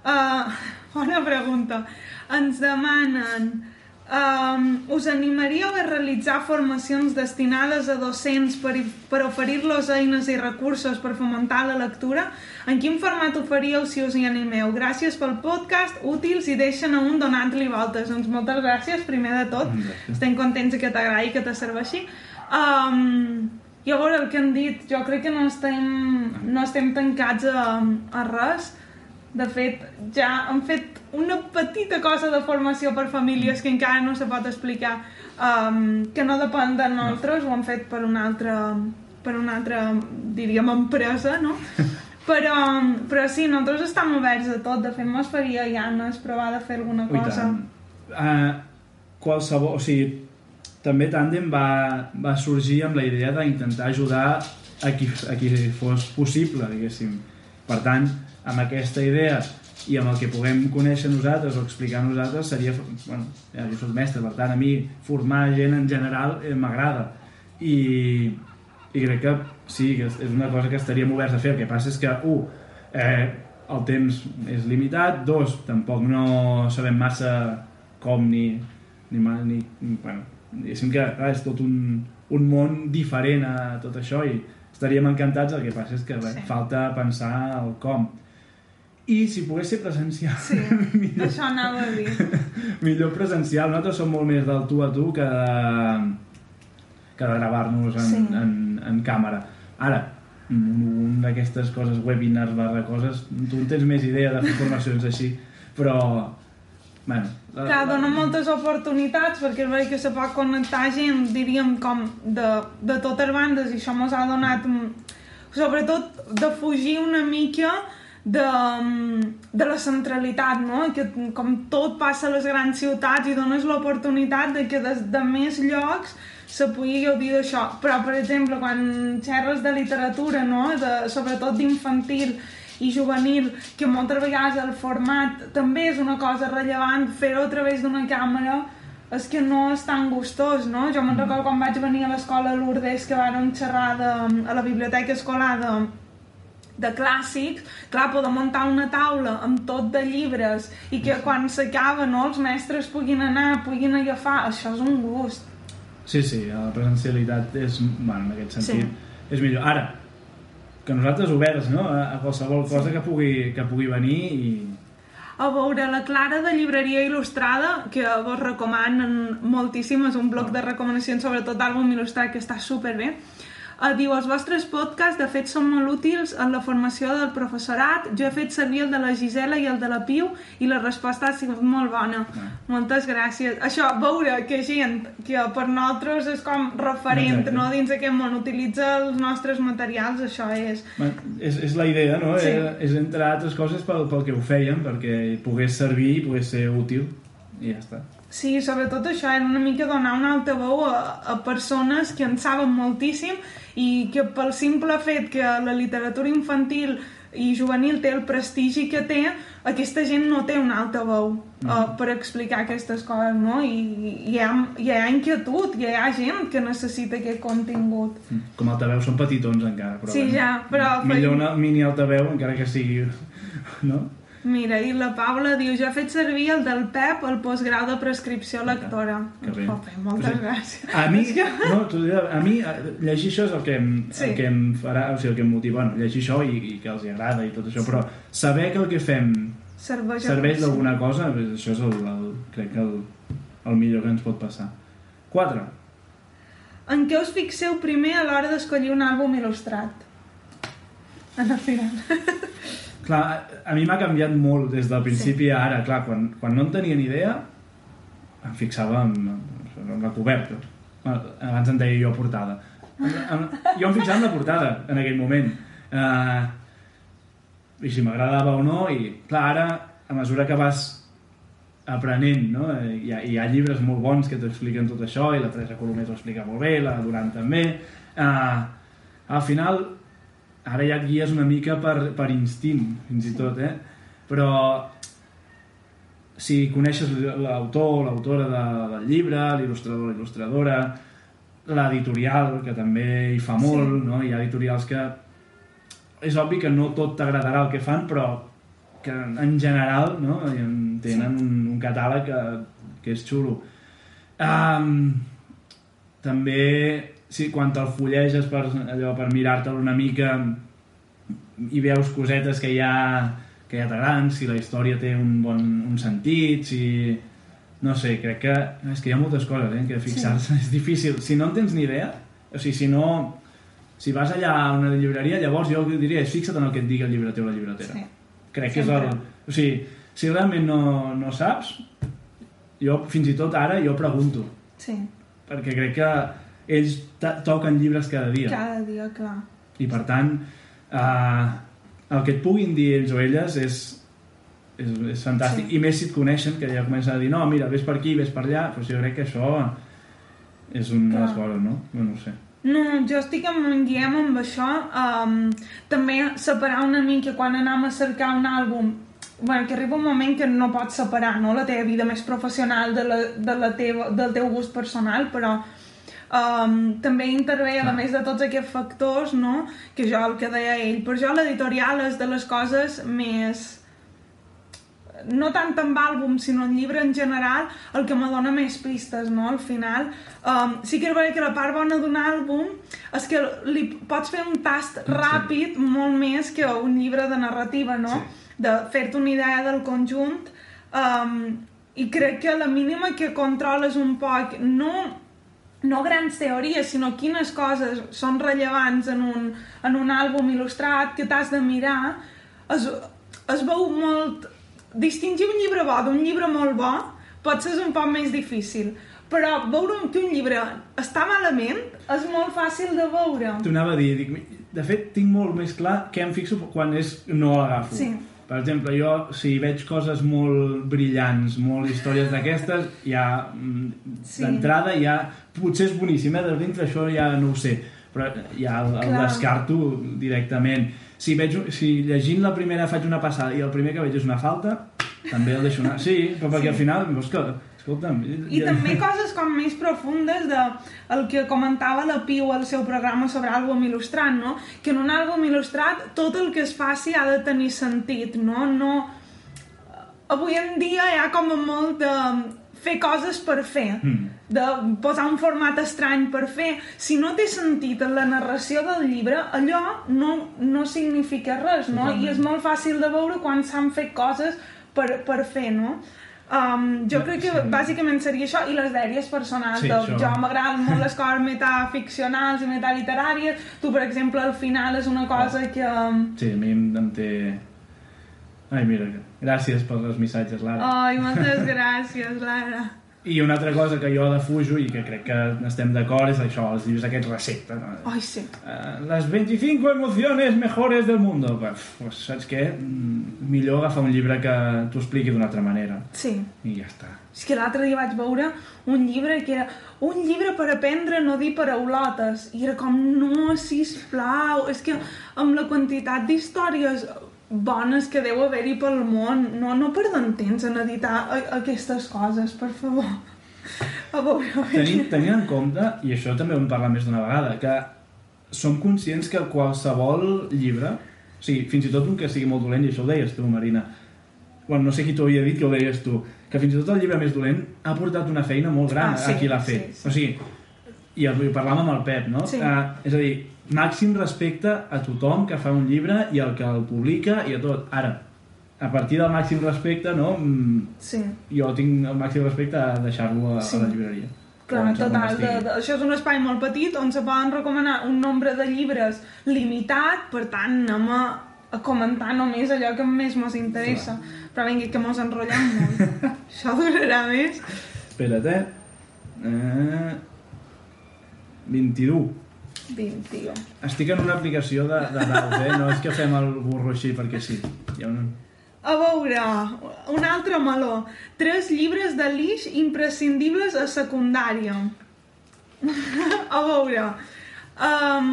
Uh, bona pregunta. Ens demanen... Um, us animaríeu a realitzar formacions destinades a docents per, per oferir-los eines i recursos per fomentar la lectura? En quin format ho faríeu si us hi animeu? Gràcies pel podcast, útils i deixen a un donant-li voltes. Doncs moltes gràcies, primer de tot. Gràcies. Estem contents que t'agradi, que te serveixi. Um, I a veure el que han dit, jo crec que no estem, no estem tancats a, a res. De fet, ja han fet una petita cosa de formació per famílies que encara no se pot explicar, um, que no depèn de nosaltres, ho han fet per una altra, per una altra diríem, empresa, no? Però, però sí, nosaltres estem oberts a tot. De fet, mos faria ganes provar de fer alguna cosa. Uh, qualsevol... O sigui, també Tandem va, va sorgir amb la idea d'intentar ajudar a qui, a qui fos possible, diguéssim. Per tant, amb aquesta idea i amb el que puguem conèixer nosaltres o explicar nosaltres seria... Bueno, ja, jo soc mestre, per tant, a mi formar gent en general eh, m'agrada. I, I crec que sí, que és una cosa que estaríem oberts a fer. El que passa és que, un, eh, el temps és limitat, dos, tampoc no sabem massa com ni... ni, ni, ni bueno, diguéssim que clar, és tot un, un món diferent a tot això i estaríem encantats, el que passa és que bé, Sí. falta pensar el com. I si pogués ser presencial, Sí, millor, això anava a dir. millor presencial. Nosaltres som molt més del tu a tu que de, que de gravar-nos en, Sí. en, en càmera. Ara, un d'aquestes coses, webinars barra coses, tu en tens més idea de fer formacions així, però... Bueno, Clar, la- dona moltes oportunitats perquè veritat que se pot connectar gent, diríem, com de, de totes bandes i això ens ha donat mm, sobretot de fugir una mica de, mm, de la centralitat, no? Que com tot passa a les grans ciutats i dones l'oportunitat de que des de més llocs se pugui gaudir d'això. Però, per exemple, quan xerres de literatura, no? De, sobretot d'infantil i juvenil, que moltes vegades el format també és una cosa rellevant, fer-ho a través d'una càmera és que no és tan gustós, no? Jo me'n recordo quan vaig venir a l'escola Lourdes que vàrem xerrar de, a la biblioteca escolar de, de clàssics, clar, poder muntar una taula amb tot de llibres i que quan s'acaba, no, els mestres puguin anar, puguin agafar, això és un gust. Sí, sí, la presencialitat és, bueno, en aquest sentit, Sí. és millor. Ara, que nosaltres oberts, no?, a, a qualsevol cosa que pugui, que pugui venir i... A veure, la Clara de Llibreria Il·lustrada, que vos recomanen moltíssim, és un bloc de recomanacions, sobretot d'àlbum il·lustrat, que està superbé. Uh, diu, els vostres podcasts de fet són molt útils en la formació del professorat. Jo he fet servir el de la Gisela i el de la Piu i la resposta ha sigut molt bona. Ah. Moltes gràcies. Això, veure que gent que per nosaltres és com referent Exacte. no, dins aquest món, utilitza els nostres materials, això és... Bueno, és, és la idea, no? Sí. Eh, És, entre altres coses pel, pel que ho fèiem, perquè pogués servir i pogués ser útil, i ja està. Sí, sobretot això, era una mica donar una alta veu a, a persones que en saben moltíssim i que pel simple fet que la literatura infantil i juvenil té el prestigi que té, aquesta gent no té una alta veu uh, per explicar aquestes coses, no? I, i hi, ha, hi ha inquietud, hi ha gent que necessita aquest contingut. Com altaveu són petitons encara, però... Sí, bueno, ja, però- Millor una mini altaveu, encara que sigui... No? Mira, i la Paula diu, jo he fet servir el del Pep al postgrau de prescripció lectora. Que bé. Jope, moltes Sí. gràcies. A mi, no, a mi eh, llegir això és el que, em, Sí. el que em farà, o sigui, el que em motiva, bueno, llegir això i, i que els agrada i tot això, però saber que el que fem Serveix, serveix d'alguna cosa, doncs això és el, el, crec que el, el millor que ens pot passar. 4. En què us fixeu primer a l'hora d'escollir un àlbum il·lustrat? En el final. Clar, a mi m'ha canviat molt des del principi a ara. Clar, quan, quan no en tenia ni idea, em fixava en, en la coberta. Abans en deia jo portada. En, en, jo em fixava en la portada, en aquell moment. Uh, I si m'agradava o no, i clar, ara, a mesura que vas aprenent, no? Hi ha, hi ha llibres molt bons que t'expliquen tot això, i la Teresa Colomés ho explica molt bé, la Durant també. Uh, al final, ara ja et guies una mica per, per instint, fins i tot, eh? Però si coneixes l'autor, l'autora de, del llibre, l'il·lustrador, l'il·lustradora, l'editorial, que també hi fa molt, Sí. no? Hi ha editorials que és obvi que no tot t'agradarà el que fan, però que en general no, tenen un, un catàleg que, que és xulo. Um, també, sí, quan te'l fulleges per, allò, per mirar-te'l una mica i veus cosetes que ja, que ja t'agraden, si la història té un bon un sentit, si... No sé, crec que... És que hi ha moltes coses, eh, que fixar-se sí. és difícil. Si no en tens ni idea, o sigui, si no... Si vas allà a una llibreria, llavors jo diria, és fixa't en el que et digui el llibreter o la llibretera. Sí. Crec que Sempre. és el... O sigui, si realment no, no saps, jo fins i tot ara jo pregunto. Sí. Perquè crec que ells toquen llibres cada dia. Cada dia, clar. I per tant, eh, el que et puguin dir ells o elles és, és, és fantàstic. Sí. I més si et coneixen, que ja comencen a dir no, mira, ves per aquí, ves per allà, doncs jo crec que això és una de les coses, no? No, no sé. No, jo estic amb en Guillem amb això. Um, també separar una mica quan anem a cercar un àlbum bueno, que arriba un moment que no pots separar no? la teva vida més professional de la, de la teva, del teu gust personal, però um, també intervé, a més de tots aquests factors, no? que jo el que deia ell, per jo l'editorial és de les coses més no tant amb àlbum, sinó en llibre en general, el que me dona més pistes, no?, al final. Um, sí que és que la part bona d'un àlbum és que li pots fer un tast ràpid molt més que un llibre de narrativa, no? Sí de fer-te una idea del conjunt um, i crec que la mínima que controles un poc no, no grans teories, sinó quines coses són rellevants en un, en un àlbum il·lustrat que t'has de mirar es, es veu molt distingir un llibre bo d'un llibre molt bo potser és un poc més difícil però veure que un llibre està malament és molt fàcil de veure. T'ho anava a dir, dic, de fet tinc molt més clar què em fixo quan és no l'agafo. Sí. Per exemple, jo, si veig coses molt brillants, molt històries d'aquestes, ja, mm, sí. d'entrada, ja, potser és boníssim, eh? De dintre això ja no ho sé, però ja el, el descarto directament. Si, veig, si llegint la primera faig una passada i el primer que veig és una falta, també el deixo anar. Sí, però perquè sí. al final, veus que Escolta'm... I ja... també coses com més profundes de el que comentava la Piu al seu programa sobre àlbum il·lustrat, no? Que en un àlbum il·lustrat tot el que es faci ha de tenir sentit, no? no... Avui en dia hi ha com molt de fer coses per fer, mm. de posar un format estrany per fer. Si no té sentit en la narració del llibre, allò no, no significa res, no? I és molt fàcil de veure quan s'han fet coses per, per fer, no? Um, jo crec que sí. bàsicament seria això i les dèries personals sí, de, jo m'agraden molt les coses metaficcionals i metaliteràries tu per exemple al final és una cosa oh. que sí, a mi em, té ai mira, gràcies pels missatges Lara ai, moltes gràcies Lara i una altra cosa que jo defujo i que crec que estem d'acord és això, els llibres aquests recepta. No? Ai, sí. Uh, les 25 emociones mejores del mundo. Pues, pues, saps què? Mm, millor agafar un llibre que t'ho expliqui d'una altra manera. Sí. I ja està. És que l'altre dia vaig veure un llibre que era un llibre per aprendre a no dir paraulotes. I era com, no, sisplau. És que amb la quantitat d'històries bones que deu haver-hi pel món. No, no perdem temps en editar aquestes coses, per favor. A veure, a veure. Tenim, tenint en compte, i això també ho hem parlat més d'una vegada, que som conscients que qualsevol llibre, o sigui, fins i tot un que sigui molt dolent, i això ho deies tu, Marina, bueno, no sé qui t'ho havia dit, que ho deies tu, que fins i tot el llibre més dolent ha portat una feina molt gran ah, sí, a qui l'ha fet. Sí, sí. O sigui, i el, parlàvem amb el Pep, no? Sí. Uh, és a dir, màxim respecte a tothom que fa un llibre i al que el publica i a tot. Ara, a partir del màxim respecte, no? Mm, sí. Jo tinc el màxim respecte a deixar-lo a, sí. a la llibreria. Clar, total, de, de, això és un espai molt petit on se poden recomanar un nombre de llibres limitat, per tant anem a, a comentar només allò que més mos interessa. Clar. Però vinga, que mos enrotllem molt. això durarà més. Espera't, eh? eh 22. 21. Estic en una aplicació de, de daus, eh? No és que fem el burro així perquè sí. Hi ha una... A veure, un altre meló. Tres llibres de l'Ix imprescindibles a secundària. a veure... Um...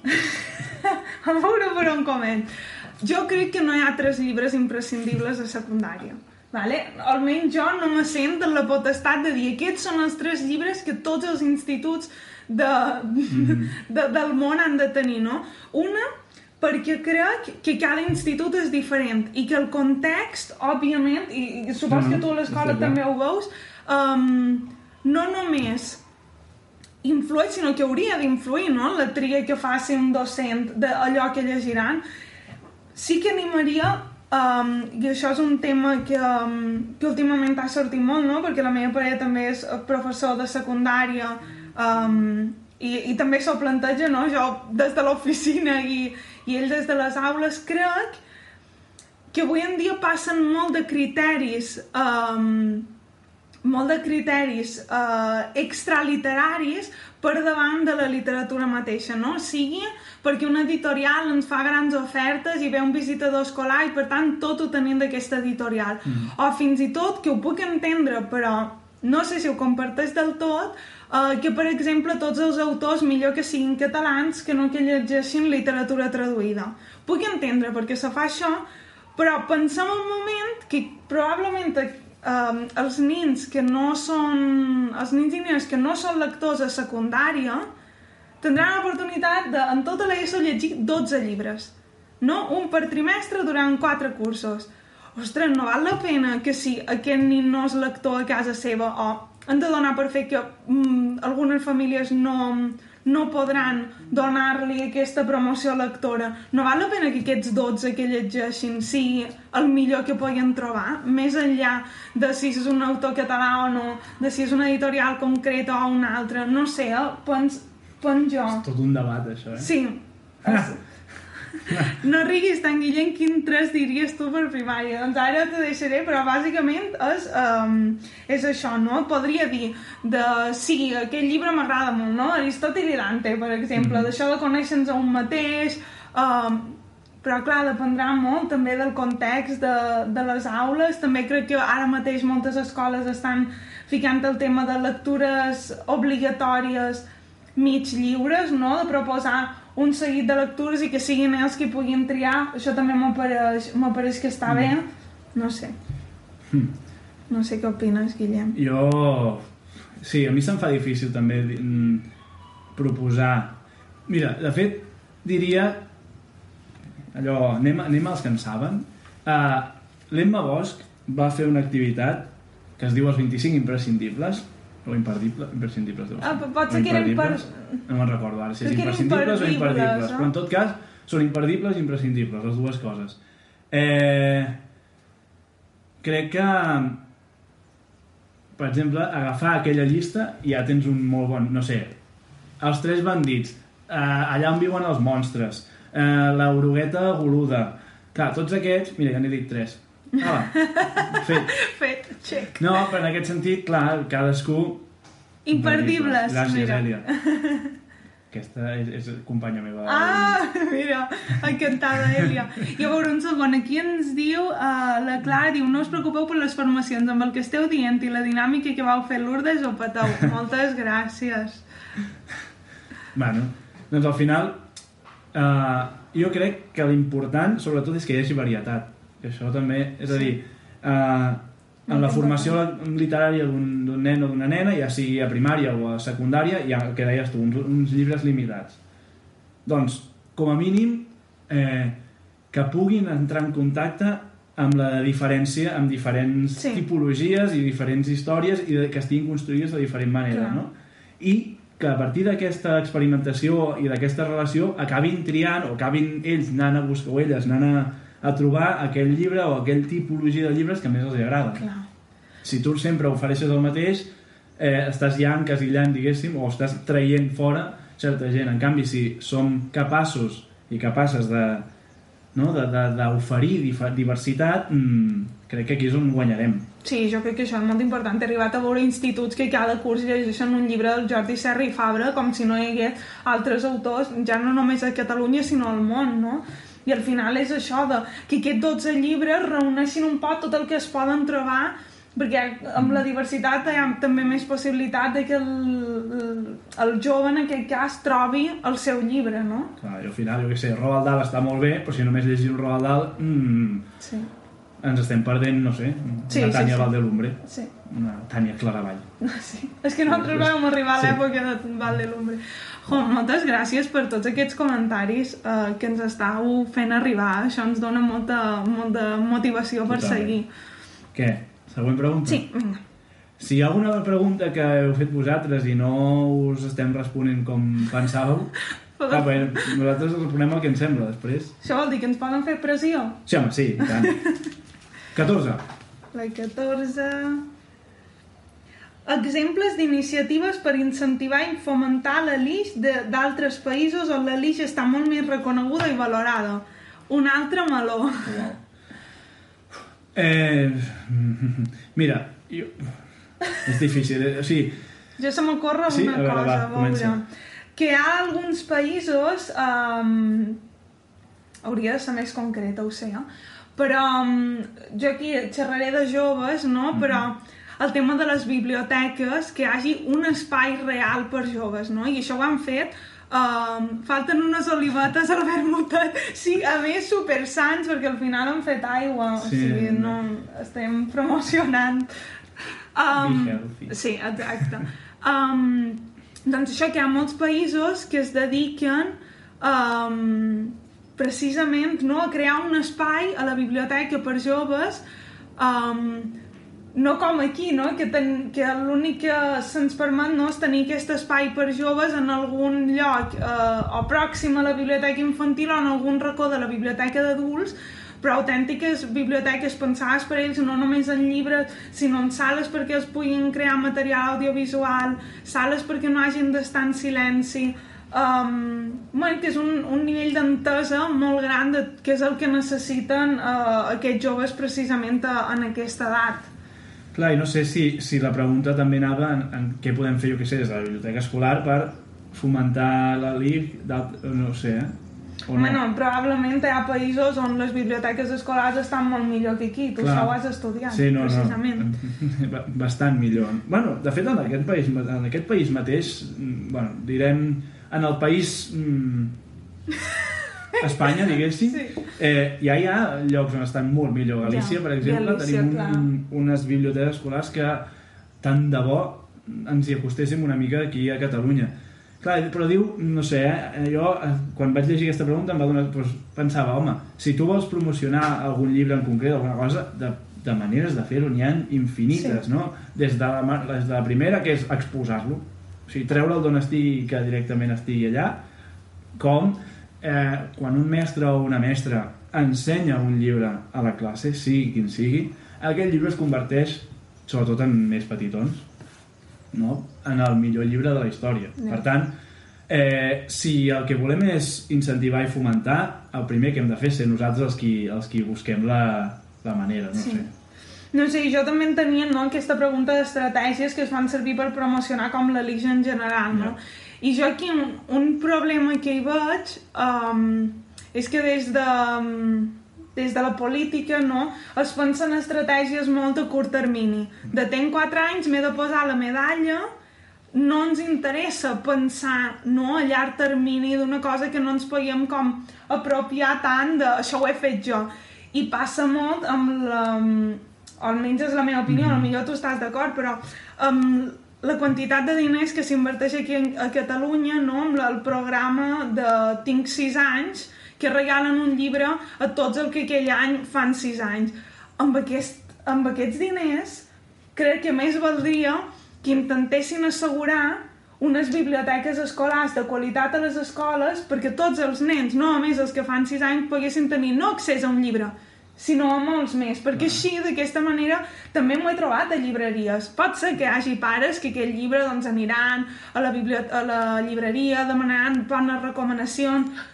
a veure per on coment. Jo crec que no hi ha tres llibres imprescindibles a secundària. Vale? Almenys jo no me sent en la potestat de dir aquests són els tres llibres que tots els instituts de, Mhm. de, del món han de tenir, no? Una, perquè crec que cada institut és diferent i que el context, òbviament, i, i supos Mhm, que tu a l'escola també ho veus, um, no només influeix, sinó que hauria d'influir, no?, la tria que faci un docent d'allò que llegiran. Sí que animaria, um, i això és un tema que, um, que últimament ha sortit molt, no?, perquè la meva parella també és professor de secundària um, i, i també s'ho planteja, no?, jo des de l'oficina i, i ell des de les aules, crec que avui en dia passen molt de criteris um, molt de criteris uh, extraliteraris per davant de la literatura mateixa, no? Sigui perquè una editorial ens fa grans ofertes i ve un visitador escolar i per tant tot ho tenim d'aquesta editorial. Mm. O fins i tot, que ho puc entendre, però no sé si ho comparteix del tot, uh, que per exemple tots els autors millor que siguin catalans que no que llegeixin literatura traduïda. Puc entendre perquè se fa això, però pensem un moment que probablement um, els nins que no són els nins i nines que no són lectors a secundària tindran l'oportunitat de en tota l'ESO llegir 12 llibres no? un per trimestre durant 4 cursos ostres, no val la pena que si aquest nin no és lector a casa seva o hem de donar per fet que mm, algunes famílies no, no podran donar-li aquesta promoció lectora. No val la pena que aquests 12 que llegeixin sigui el millor que puguin trobar, més enllà de si és un autor català o no, de si és una editorial concreta o una altra, no sé, eh? pens, pens jo. És tot un debat, això, eh? Sí. No riguis tant, Guillem, quin 3 diries tu per primària? Doncs ara te deixaré, però bàsicament és, um, és això, no? Podria dir de... Sí, aquest llibre m'agrada molt, no? Aristòtil i Dante, per exemple, Mhm. d'això de conèixer-nos a un mateix... Um, però clar, dependrà molt també del context de, de les aules també crec que ara mateix moltes escoles estan ficant el tema de lectures obligatòries mig lliures, no? de proposar un seguit de lectures i que siguin ells qui puguin triar. Això també m'apareix que està bé. No sé. No sé què opines, Guillem. Jo... Sí, a mi se'm fa difícil també mm, proposar... Mira, de fet, diria allò, anem, anem als que en saben. Uh, L'Emma Bosch va fer una activitat que es diu els 25 imprescindibles, o imperdibles, imprescindibles, deu ser. Ah, pot ser O que eren per-. No me'n recordo ara si és imprescindibles o imperdibles, però en tot cas són imperdibles i imprescindibles, les dues coses. Eh, crec que per exemple, agafar aquella llista i ja tens un molt bon, no sé, els tres bandits, eh, allà on viuen els monstres, eh, la orugueta goluda, clar, tots aquests, mira, ja n'he dit tres. Ah, fet. fet, check No, però en aquest sentit, clar, cadascú... imperdibles Gràcies, mira. Èlia. Aquesta és, és companya meva. Ah, mira, encantada, Elia. I a veure, un segon, aquí ens diu, uh, la Clara diu, no us preocupeu per les formacions, amb el que esteu dient i la dinàmica que vau fer Lourdes ho peteu. Moltes gràcies. Bueno, doncs al final eh, jo crec que l'important sobretot és que hi hagi varietat. Això també, és a dir, eh, en la formació literària d'un nen o d'una nena, ja sigui a primària o a secundària, hi ha, el que deies tu, uns, uns llibres limitats. Doncs, com a mínim, eh, que puguin entrar en contacte amb la diferència, amb diferents Sí. tipologies i diferents històries i que estiguin construïdes de diferent manera, Clar. no? I que a partir d'aquesta experimentació i d'aquesta relació acabin triant o acabin ells anant a buscar o elles anant a, a trobar aquell llibre o aquell tipologia de llibres que més els agrada. Clar. Si tu sempre ofereixes el mateix, eh, estàs ja encasillant, diguéssim, o estàs traient fora certa gent. En canvi, si som capaços i capaces de no, d'oferir diversitat, mmm, crec que aquí és on guanyarem. Sí, jo crec que això és molt important. He arribat a veure instituts que cada curs llegeixen un llibre del Jordi Serra i Fabra com si no hi hagués altres autors, ja no només a Catalunya, sinó al món, no? I al final és això de que aquests 12 llibres reuneixin un poc tot el que es poden trobar perquè amb la diversitat hi ha també més possibilitat de que el, el, jove en aquest cas trobi el seu llibre, no? Clar, I al final, jo què sé, Roald Dahl està molt bé, però si només llegis un Roald Dahl, mmm, Sí. ens estem perdent, no sé, una Sí, sí, Tània sí. Valdelumbre, Sí. una Tània Claravall. sí. És que nosaltres vam arribar a Sí. l'època de Val de l'Ombre. Jo, moltes gràcies per tots aquests comentaris eh, que ens estàu fent arribar. Això ens dona molta, molta motivació per Totalment. seguir. Què? Següent pregunta? Sí, vinga. Si hi ha alguna pregunta que heu fet vosaltres i no us estem responent com pensàveu, ah, bé, nosaltres responem el que ens sembla després. Això vol dir que ens poden fer pressió? Sí, home, sí, i tant. 14. La 14... Exemples d'iniciatives per incentivar i fomentar la de- d'altres països on la LIX està molt més reconeguda i valorada. Un altre meló. Wow. Eh, mira, jo... és difícil, eh? o sigui, Jo se m'ocorre Sí? una A veure, cosa, va, a veure. comença. Que hi ha alguns països... Um, hauria de ser més concreta, ho sé, eh? però um, jo aquí xerraré de joves, no? Mhm. Però el tema de les biblioteques, que hi hagi un espai real per joves, no? I això ho han fet Um, falten unes olivetes al vermutet sí, a més super sants perquè al final han fet aigua o Sí. sigui, no, estem promocionant healthy. sí, exacte um, doncs això que hi ha molts països que es dediquen um, precisament no, a crear un espai a la biblioteca per joves um, no com aquí, no? que, ten, que l'únic que se'ns permet no, és tenir aquest espai per joves en algun lloc eh, o pròxim a la biblioteca infantil o en algun racó de la biblioteca d'adults però autèntiques biblioteques pensades per ells no només en llibres sinó en sales perquè es puguin crear material audiovisual sales perquè no hagin d'estar en silenci um, bueno, que és un, un nivell d'entesa molt gran de, que és el que necessiten uh, aquests joves precisament a, en aquesta edat Clar, i no sé si, si la pregunta també anava en, en què podem fer, jo què sé, des de la biblioteca escolar per fomentar la LIC, no sé, eh? O no? Bueno, probablement hi ha països on les biblioteques escolars estan molt millor que aquí. Tu Clar. això ho has estudiat, sí, no, precisament. No, ba- bastant millor. Bueno, de fet, en aquest país, en aquest país mateix, mm, bueno, direm, en el país mm, Espanya, diguéssim, Sí. eh, ja hi ha llocs on estan molt millor. Galícia, Ja, per exemple, Galícia, tenim clar. un, unes biblioteques escolars que tant de bo ens hi acostéssim una mica aquí a Catalunya. Clar, però diu, no sé, eh, jo eh, quan vaig llegir aquesta pregunta em va donar, doncs, pensava, home, si tu vols promocionar algun llibre en concret, alguna cosa, de, de maneres de fer-ho n'hi ha infinites, Sí. no? Des de, la, des de la primera, que és exposar-lo, o sigui, treure'l d'on estigui, que directament estigui allà, com eh, quan un mestre o una mestra ensenya un llibre a la classe, sigui quin sigui, aquest llibre es converteix, sobretot en més petitons, no? en el millor llibre de la història. Ja. Per tant, eh, si el que volem és incentivar i fomentar, el primer que hem de fer és ser nosaltres els qui, els qui busquem la, la manera, no Sí. sé. No sé, jo també en tenia no, aquesta pregunta d'estratègies que es fan servir per promocionar com la en general, no? I jo aquí un, un problema que hi veig um, és que des de, um, des de la política no, es pensen estratègies molt a curt termini. De tenc 4 anys, m'he de posar la medalla, no ens interessa pensar no, a llarg termini d'una cosa que no ens podíem com apropiar tant de això ho he fet jo. I passa molt amb la... o almenys és la meva opinió, mm -hmm. millor tu estàs d'acord, però amb la quantitat de diners que s'inverteix aquí a Catalunya no, amb el programa de Tinc 6 anys que regalen un llibre a tots els que aquell any fan 6 anys. Amb, aquest, amb aquests diners crec que més valdria que intentessin assegurar unes biblioteques escolars de qualitat a les escoles perquè tots els nens, no només els que fan 6 anys, poguessin tenir no accés a un llibre, sinó a molts més, perquè així, d'aquesta manera, també m'ho he trobat a llibreries. Pot ser que hi hagi pares que aquell llibre doncs, aniran a la, a la llibreria demanaran bones recomanacions,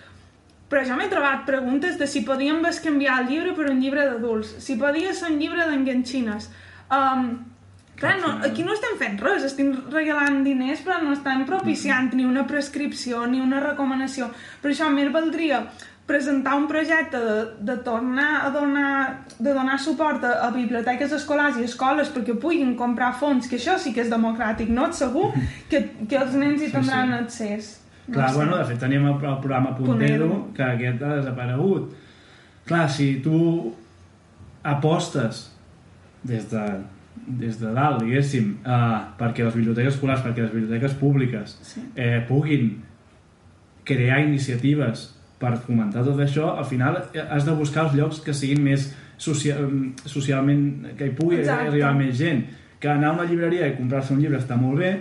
però jo m'he trobat preguntes de si podíem bescanviar el llibre per un llibre d'adults, si podia ser un llibre d'enganxines. Um, clar, no, aquí no estem fent res, estem regalant diners però no estem propiciant ni una prescripció ni una recomanació. Per això més valdria presentar un projecte de, de tornar a donar, de donar suport a, a biblioteques escolars i escoles perquè puguin comprar fons, que això sí que és democràtic, no? Et segur que, que els nens hi Sí, tindran sí. accés. No Clar, sé. bueno, de fet teníem el, el programa Puntero, Puntero. que aquest ha desaparegut. Clar, si tu apostes des de, des de dalt, diguéssim, eh, perquè les biblioteques escolars, perquè les biblioteques públiques Sí. eh, puguin crear iniciatives per fomentar tot això, al final eh, has de buscar els llocs que siguin més socia socialment... que hi pugui Exacte. arribar més gent. Que anar a una llibreria i comprar-se un llibre està molt bé,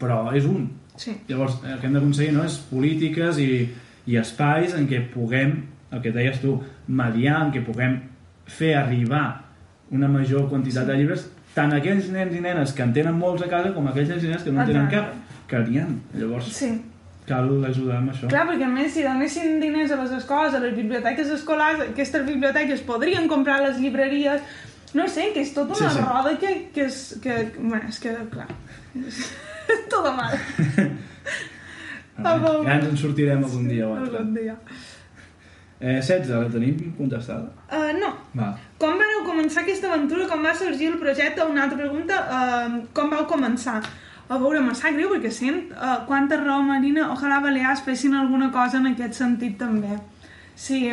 però és un. Sí. Llavors, el que hem d'aconseguir no, és polítiques i, i espais en què puguem, el que deies tu, mediar, en què puguem fer arribar una major quantitat de llibres tant aquells nens i nenes que en tenen molts a casa com aquells nens i nenes que no en tenen cap, que n'hi ha. Llavors, Sí. Cal ajudar amb això. Clar, perquè a més, si donessin diners a les escoles, a les biblioteques escolars, aquestes biblioteques podrien comprar a les llibreries, no sé, que és tota una Sí, sí. roda que, que és... Que, bueno, és que, clar, és tot mal. A veure, ja ens en sortirem algun dia o altre. Algun dia. Eh, 16, la tenim contestada? Uh, no. Va. Com vau començar aquesta aventura? Com va sorgir el projecte? Una altra pregunta, uh, com vau començar? A veure, me sap greu perquè sent uh, quanta raó Marina, ojalà Balears fessin alguna cosa en aquest sentit també. Sí,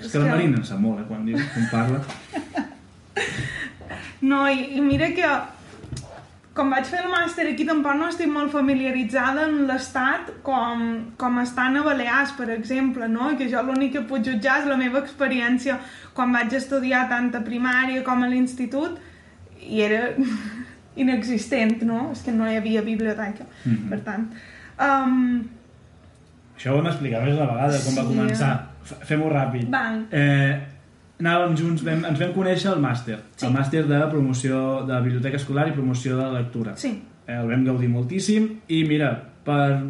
És que la Marina en sap molt, eh, quan diu, quan parla. No, i, i mira que com vaig fer el màster aquí tampoc no estic molt familiaritzada en l'estat com, com estan a Balears, per exemple, no? I que jo l'únic que puc jutjar és la meva experiència quan vaig estudiar tant a primària com a l'institut i era inexistent, no? És que no hi havia biblioteca, Mhm. per tant. Um, Això ho hem explicat més una vegada, com va Sí. començar. F- Fem-ho ràpid. va, Eh, anàvem junts, vam, ens vam conèixer al màster. Sí. El màster de promoció de biblioteca escolar i promoció de la lectura. sí, Eh, el vam gaudir moltíssim i mira, per...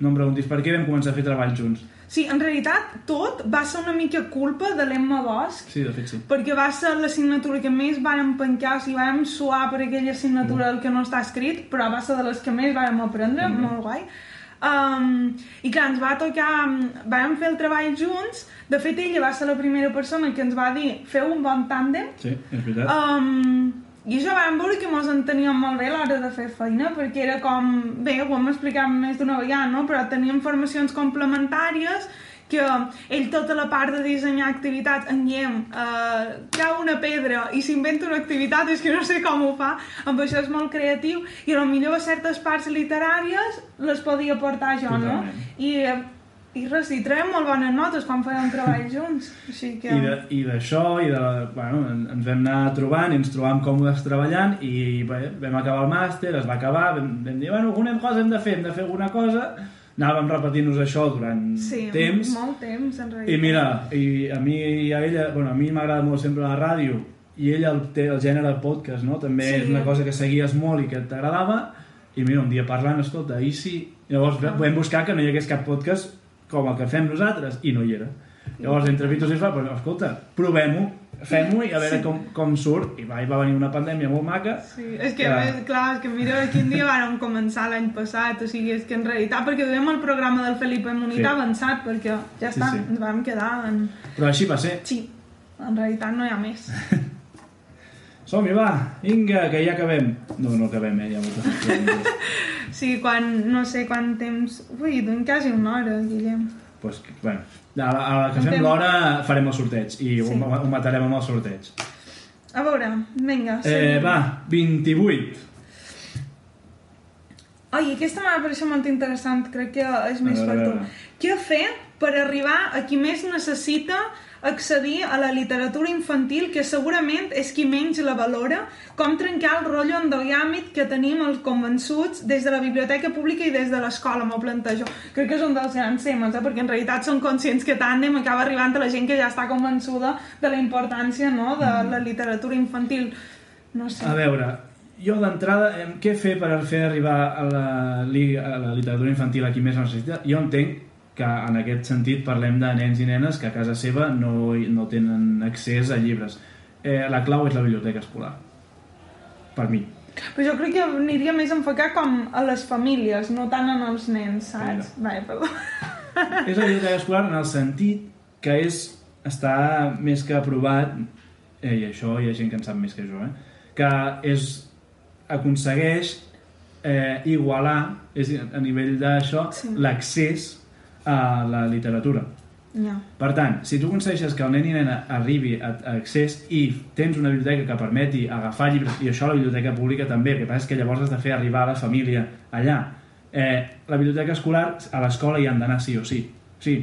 no em preguntis per què vam començar a fer treball junts. Sí, en realitat tot va ser una mica culpa de l'Emma Bosch Sí, de fet sí. perquè va ser l'assignatura que més vàrem pencar, o sigui, vàrem suar per aquella assignatura el que no està escrit, però va ser de les que més vàrem aprendre, Mhm. molt guai. Um, I clar, ens va tocar... Vàrem fer el treball junts, de fet ella va ser la primera persona que ens va dir feu un bon tàndem, Sí, és veritat. Um, I això vam veure que mos enteníem molt bé a l'hora de fer feina, perquè era com... Bé, ho hem explicat més d'una vegada, no? Però teníem formacions complementàries que ell tota la part de dissenyar activitats en Guillem eh, trau una pedra i s'inventa una activitat, és que no sé com ho fa, amb això és molt creatiu i a millor certes parts literàries les podia portar jo, no? I, eh, i res, i traiem molt bones notes quan fèiem treball junts, així que... I d'això, i de, bueno, en- ens vam anar trobant i ens trobàvem còmodes treballant i bé, vam acabar el màster, es va acabar, vam, vam dir, bueno, alguna cosa hem de fer, hem de fer alguna cosa, anàvem repetint-nos això durant Sí, temps, molt temps, en realitat. i mira, i a mi i a ella, bueno, a mi m'agrada molt sempre la ràdio, i ella el, té el gènere podcast, no? També Sí. és una cosa que seguies molt i que t'agradava, i mira, un dia parlant, escolta, i si... Llavors Ah. vam buscar que no hi hagués cap podcast com el que fem nosaltres, i no hi era. Llavors, entre Vitos i es va, però, escolta, provem-ho, fem-ho i a veure Sí. com, com surt. I va, i va venir una pandèmia molt maca. Sí, és que, és, clar, és que mira quin dia vàrem començar l'any passat, o sigui, és que en realitat, perquè duem el programa del Felipe Munita Sí. avançat, perquè ja Sí, està, sí. ens vam quedar en... Però així va ser. Sí, en realitat no hi ha més. Som-hi, va, vinga, que ja acabem. No, no acabem, eh, hi ha moltes. Sí, quan, no sé quant temps... Ui, duem quasi una hora, Guillem. pues, bueno, a la, a la que fem l'hora farem el sorteig i ho, Sí. ho matarem amb el sorteig. A veure, vinga. Eh, seguim. va, 28. Ai, aquesta m'ha paregut molt interessant, crec que és més per tu. Què fer per arribar a qui més necessita accedir a la literatura infantil, que segurament és qui menys la valora, com trencar el rotllo endogàmic que tenim els convençuts des de la biblioteca pública i des de l'escola, m'ho plantejo. Crec que és un dels grans temes, eh? perquè en realitat són conscients que Tàndem acaba arribant a la gent que ja està convençuda de la importància no? de la literatura infantil. No sé. A veure, jo d'entrada, què fer per fer arribar a la, a la literatura infantil a qui més necessita? Jo entenc que en aquest sentit parlem de nens i nenes que a casa seva no, no tenen accés a llibres. Eh, la clau és la biblioteca escolar. Per mi. Però jo crec que aniria més enfocat com a les famílies, no tant en els nens, saps? Vale, perdó. És la biblioteca escolar en el sentit que és, està més que aprovat, eh, i això hi ha gent que en sap més que jo, eh, que és, aconsegueix eh, igualar és, a nivell d'això Sí. l'accés a la literatura. Ja. Per tant, si tu aconsegueixes que el nen i nena arribi a, a accés i tens una biblioteca que permeti agafar llibres, i això a la biblioteca pública també, el que passa és que llavors has de fer arribar a la família allà. Eh, la biblioteca escolar, a l'escola hi han d'anar sí o sí. Sí,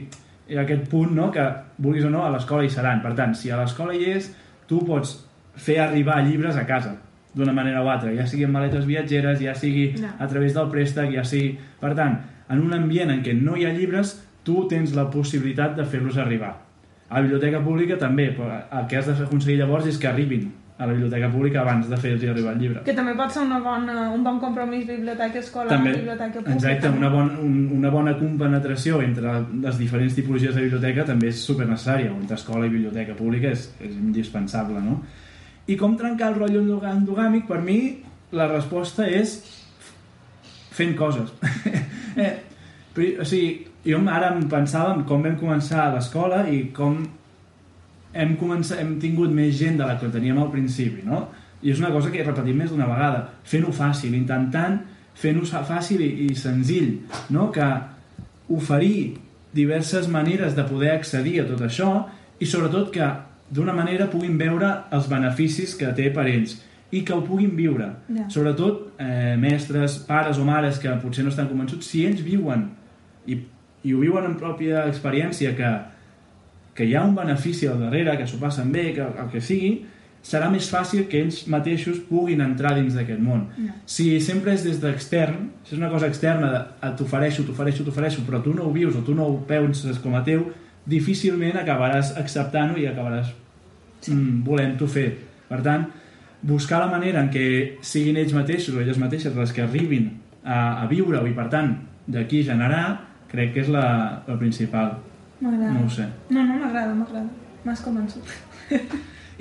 hi ha aquest punt no, que, vulguis o no, a l'escola hi seran. Per tant, si a l'escola hi és, tu pots fer arribar llibres a casa d'una manera o altra, ja sigui en maletes viatgeres, ja sigui Ja. a través del préstec, ja sigui... Per tant, en un ambient en què no hi ha llibres, tu tens la possibilitat de fer-los arribar. A la biblioteca pública també, però el que has d'aconseguir llavors és que arribin a la biblioteca pública abans de fer-los arribar el llibre. Que també pot ser una bona, un bon compromís biblioteca escolar, També, biblioteca pública. exacte, una, bon, un, una bona compenetració entre les diferents tipologies de biblioteca també és super necessària, entre escola i biblioteca pública és, és indispensable, no? I com trencar el rotllo endog- endogàmic, per mi la resposta és fent coses. eh, però, o sigui, jo ara em pensava en com vam començar a l'escola i com hem, començat, hem tingut més gent de la que teníem al principi, no? I és una cosa que he repetit més d'una vegada, fent-ho fàcil, intentant fent-ho fàcil i, i senzill, no? Que oferir diverses maneres de poder accedir a tot això i sobretot que d'una manera puguin veure els beneficis que té per ells i que ho puguin viure. Ja. Sobretot eh, mestres, pares o mares que potser no estan convençuts, si ells viuen i, i ho viuen en pròpia experiència que, que hi ha un benefici al darrere, que s'ho passen bé, que el que sigui, serà més fàcil que ells mateixos puguin entrar dins d'aquest món. Ja. Si sempre és des d'extern, si és una cosa externa, de, "Ah, t'ofereixo, t'ofereixo, t'ofereixo, però tu no ho vius o tu no ho penses com a teu, difícilment acabaràs acceptant-ho i acabaràs mm, volent-ho fer. Per tant, buscar la manera en què siguin ells mateixos o elles mateixes les que arribin a, a viure-ho i, per tant, d'aquí generar, crec que és la, la principal. M'agrada. No ho sé. No, no, m'agrada, m'agrada. M'has convençut.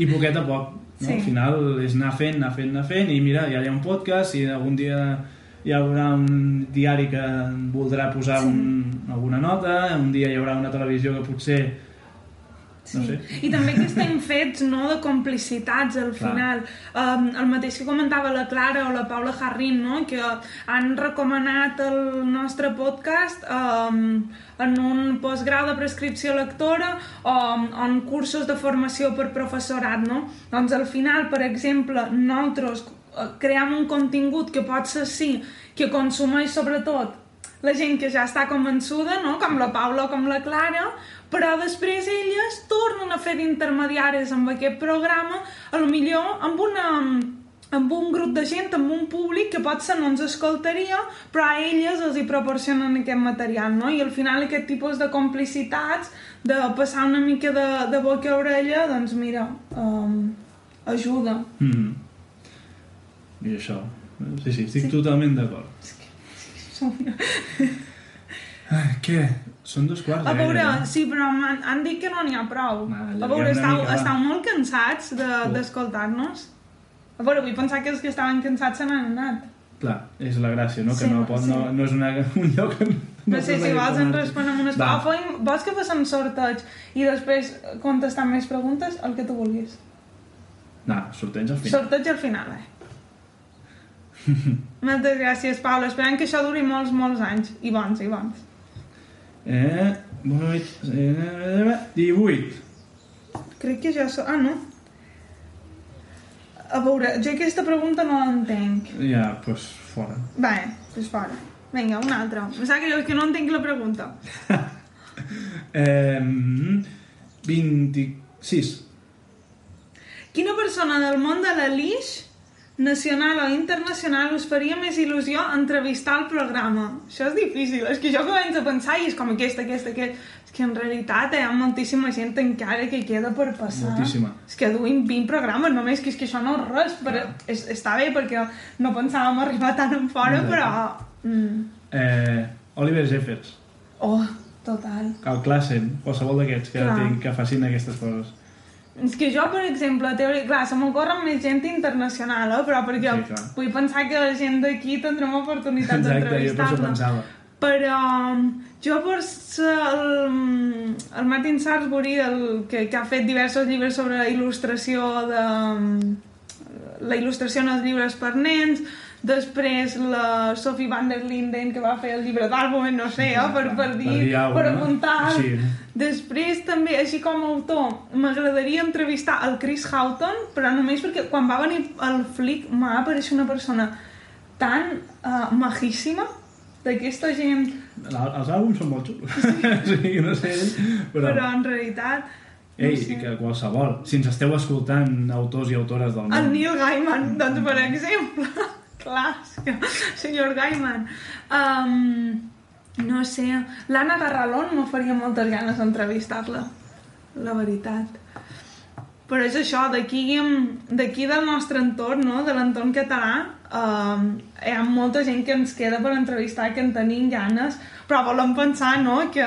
I poquet a poc. No? Sí. Al final és anar fent, anar fent, anar fent, i mira, ja hi ha un podcast, i algun dia hi haurà un diari que voldrà posar Sí. un, alguna nota, un dia hi haurà una televisió que potser... Sí. No sé. I també que estem fets no, de complicitats al Clar. final. Um, el mateix que comentava la Clara o la Paula Jarrín, no? que han recomanat el nostre podcast um, en un postgrau de prescripció lectora o en cursos de formació per professorat. No? Doncs al final, per exemple, nosaltres eh, cream un contingut que pot ser sí, que consumeix sobretot la gent que ja està convençuda, no? com la Paula o com la Clara, però després elles tornen a fer d'intermediaris amb aquest programa, a lo millor amb una amb un grup de gent, amb un públic que potser no ens escoltaria, però a elles els hi proporcionen aquest material, no? I al final aquest tipus de complicitats, de passar una mica de, de boca a orella, doncs mira, um, ajuda. Mm -hmm. I això. Sí, sí, estic sí. totalment d'acord. Ai, què? Són dos quarts A de veure, gairebé. sí, però m'han- han dit que no n'hi ha prou. Va, A veure, una estàu, mica, va. estàu molt cansats de- d'escoltar-nos. A veure, vull pensar que els que estaven cansats se n'han anat. Clar, és la gràcia, no? Que Sí, no, pot, sí. no, no és una, un lloc... on- No sé si vols en com- respondre amb unes coses. Vols que fem sorteig i després contestar més preguntes? El que tu vulguis. No, sorteig al final. Sorteig al final, eh? Moltes gràcies, Paula. Esperem que això duri molts, molts anys. I bons, i bons. Eh, 8, eh, 18. Crec que ja... So... Ah, no? A veure, jo aquesta pregunta no l'entenc. Ja, doncs pues, fora. Va, doncs fora. Vinga, una altra. Em sap que jo que no entenc la pregunta. Eh, 26. Quina persona del món de la Lix, nacional o internacional, us faria més il·lusió entrevistar al programa? Això és difícil. És que jo començo a pensar i és com aquesta, aquesta, aquesta... És que en realitat hi ha moltíssima gent encara que queda per passar. Moltíssima. És que duim 20 programes només, que és que això no és res. Però és, està bé perquè no pensàvem arribar tan en fora, Exacte. però... Mm. Eh, Oliver Jeffers. Oh, total. El Klassen, qualsevol d'aquests que, té, que facin aquestes coses. És que jo, per exemple, teoria, clar, se m'ocorre més gent internacional, eh? però perquè Sí, clar. vull pensar que la gent d'aquí tindrem oportunitat Exacte, jo d'entrevistar-la. Però um, jo per el, el Martin Sarsbury, el, que, que ha fet diversos llibres sobre il·lustració de... um, la il·lustració en els llibres per nens, després la Sophie van der Linden, que va fer el llibre d'àlbum, no sé, eh, per, per dir, alguna per cosa, apuntar. Sí. Després també, així com a autor, m'agradaria entrevistar el Chris Houghton, però només perquè quan va venir al Flick m'ha apareixer una persona tan uh, majíssima d'aquesta gent, Els àlbums són molt xulos. sí, no sé, però... però en realitat... Ei, no sé. que qualsevol. Si ens esteu escoltant autors i autores del El món... Neil Gaiman, doncs per exemple. Clar, senyor Gaiman. Um, no sé, l'Anna Garralón me faria moltes ganes d'entrevistar-la, la veritat. Però és això, d'aquí del nostre entorn, no? de l'entorn català, um, hi ha molta gent que ens queda per entrevistar, que en tenim ganes, però volem pensar no? que,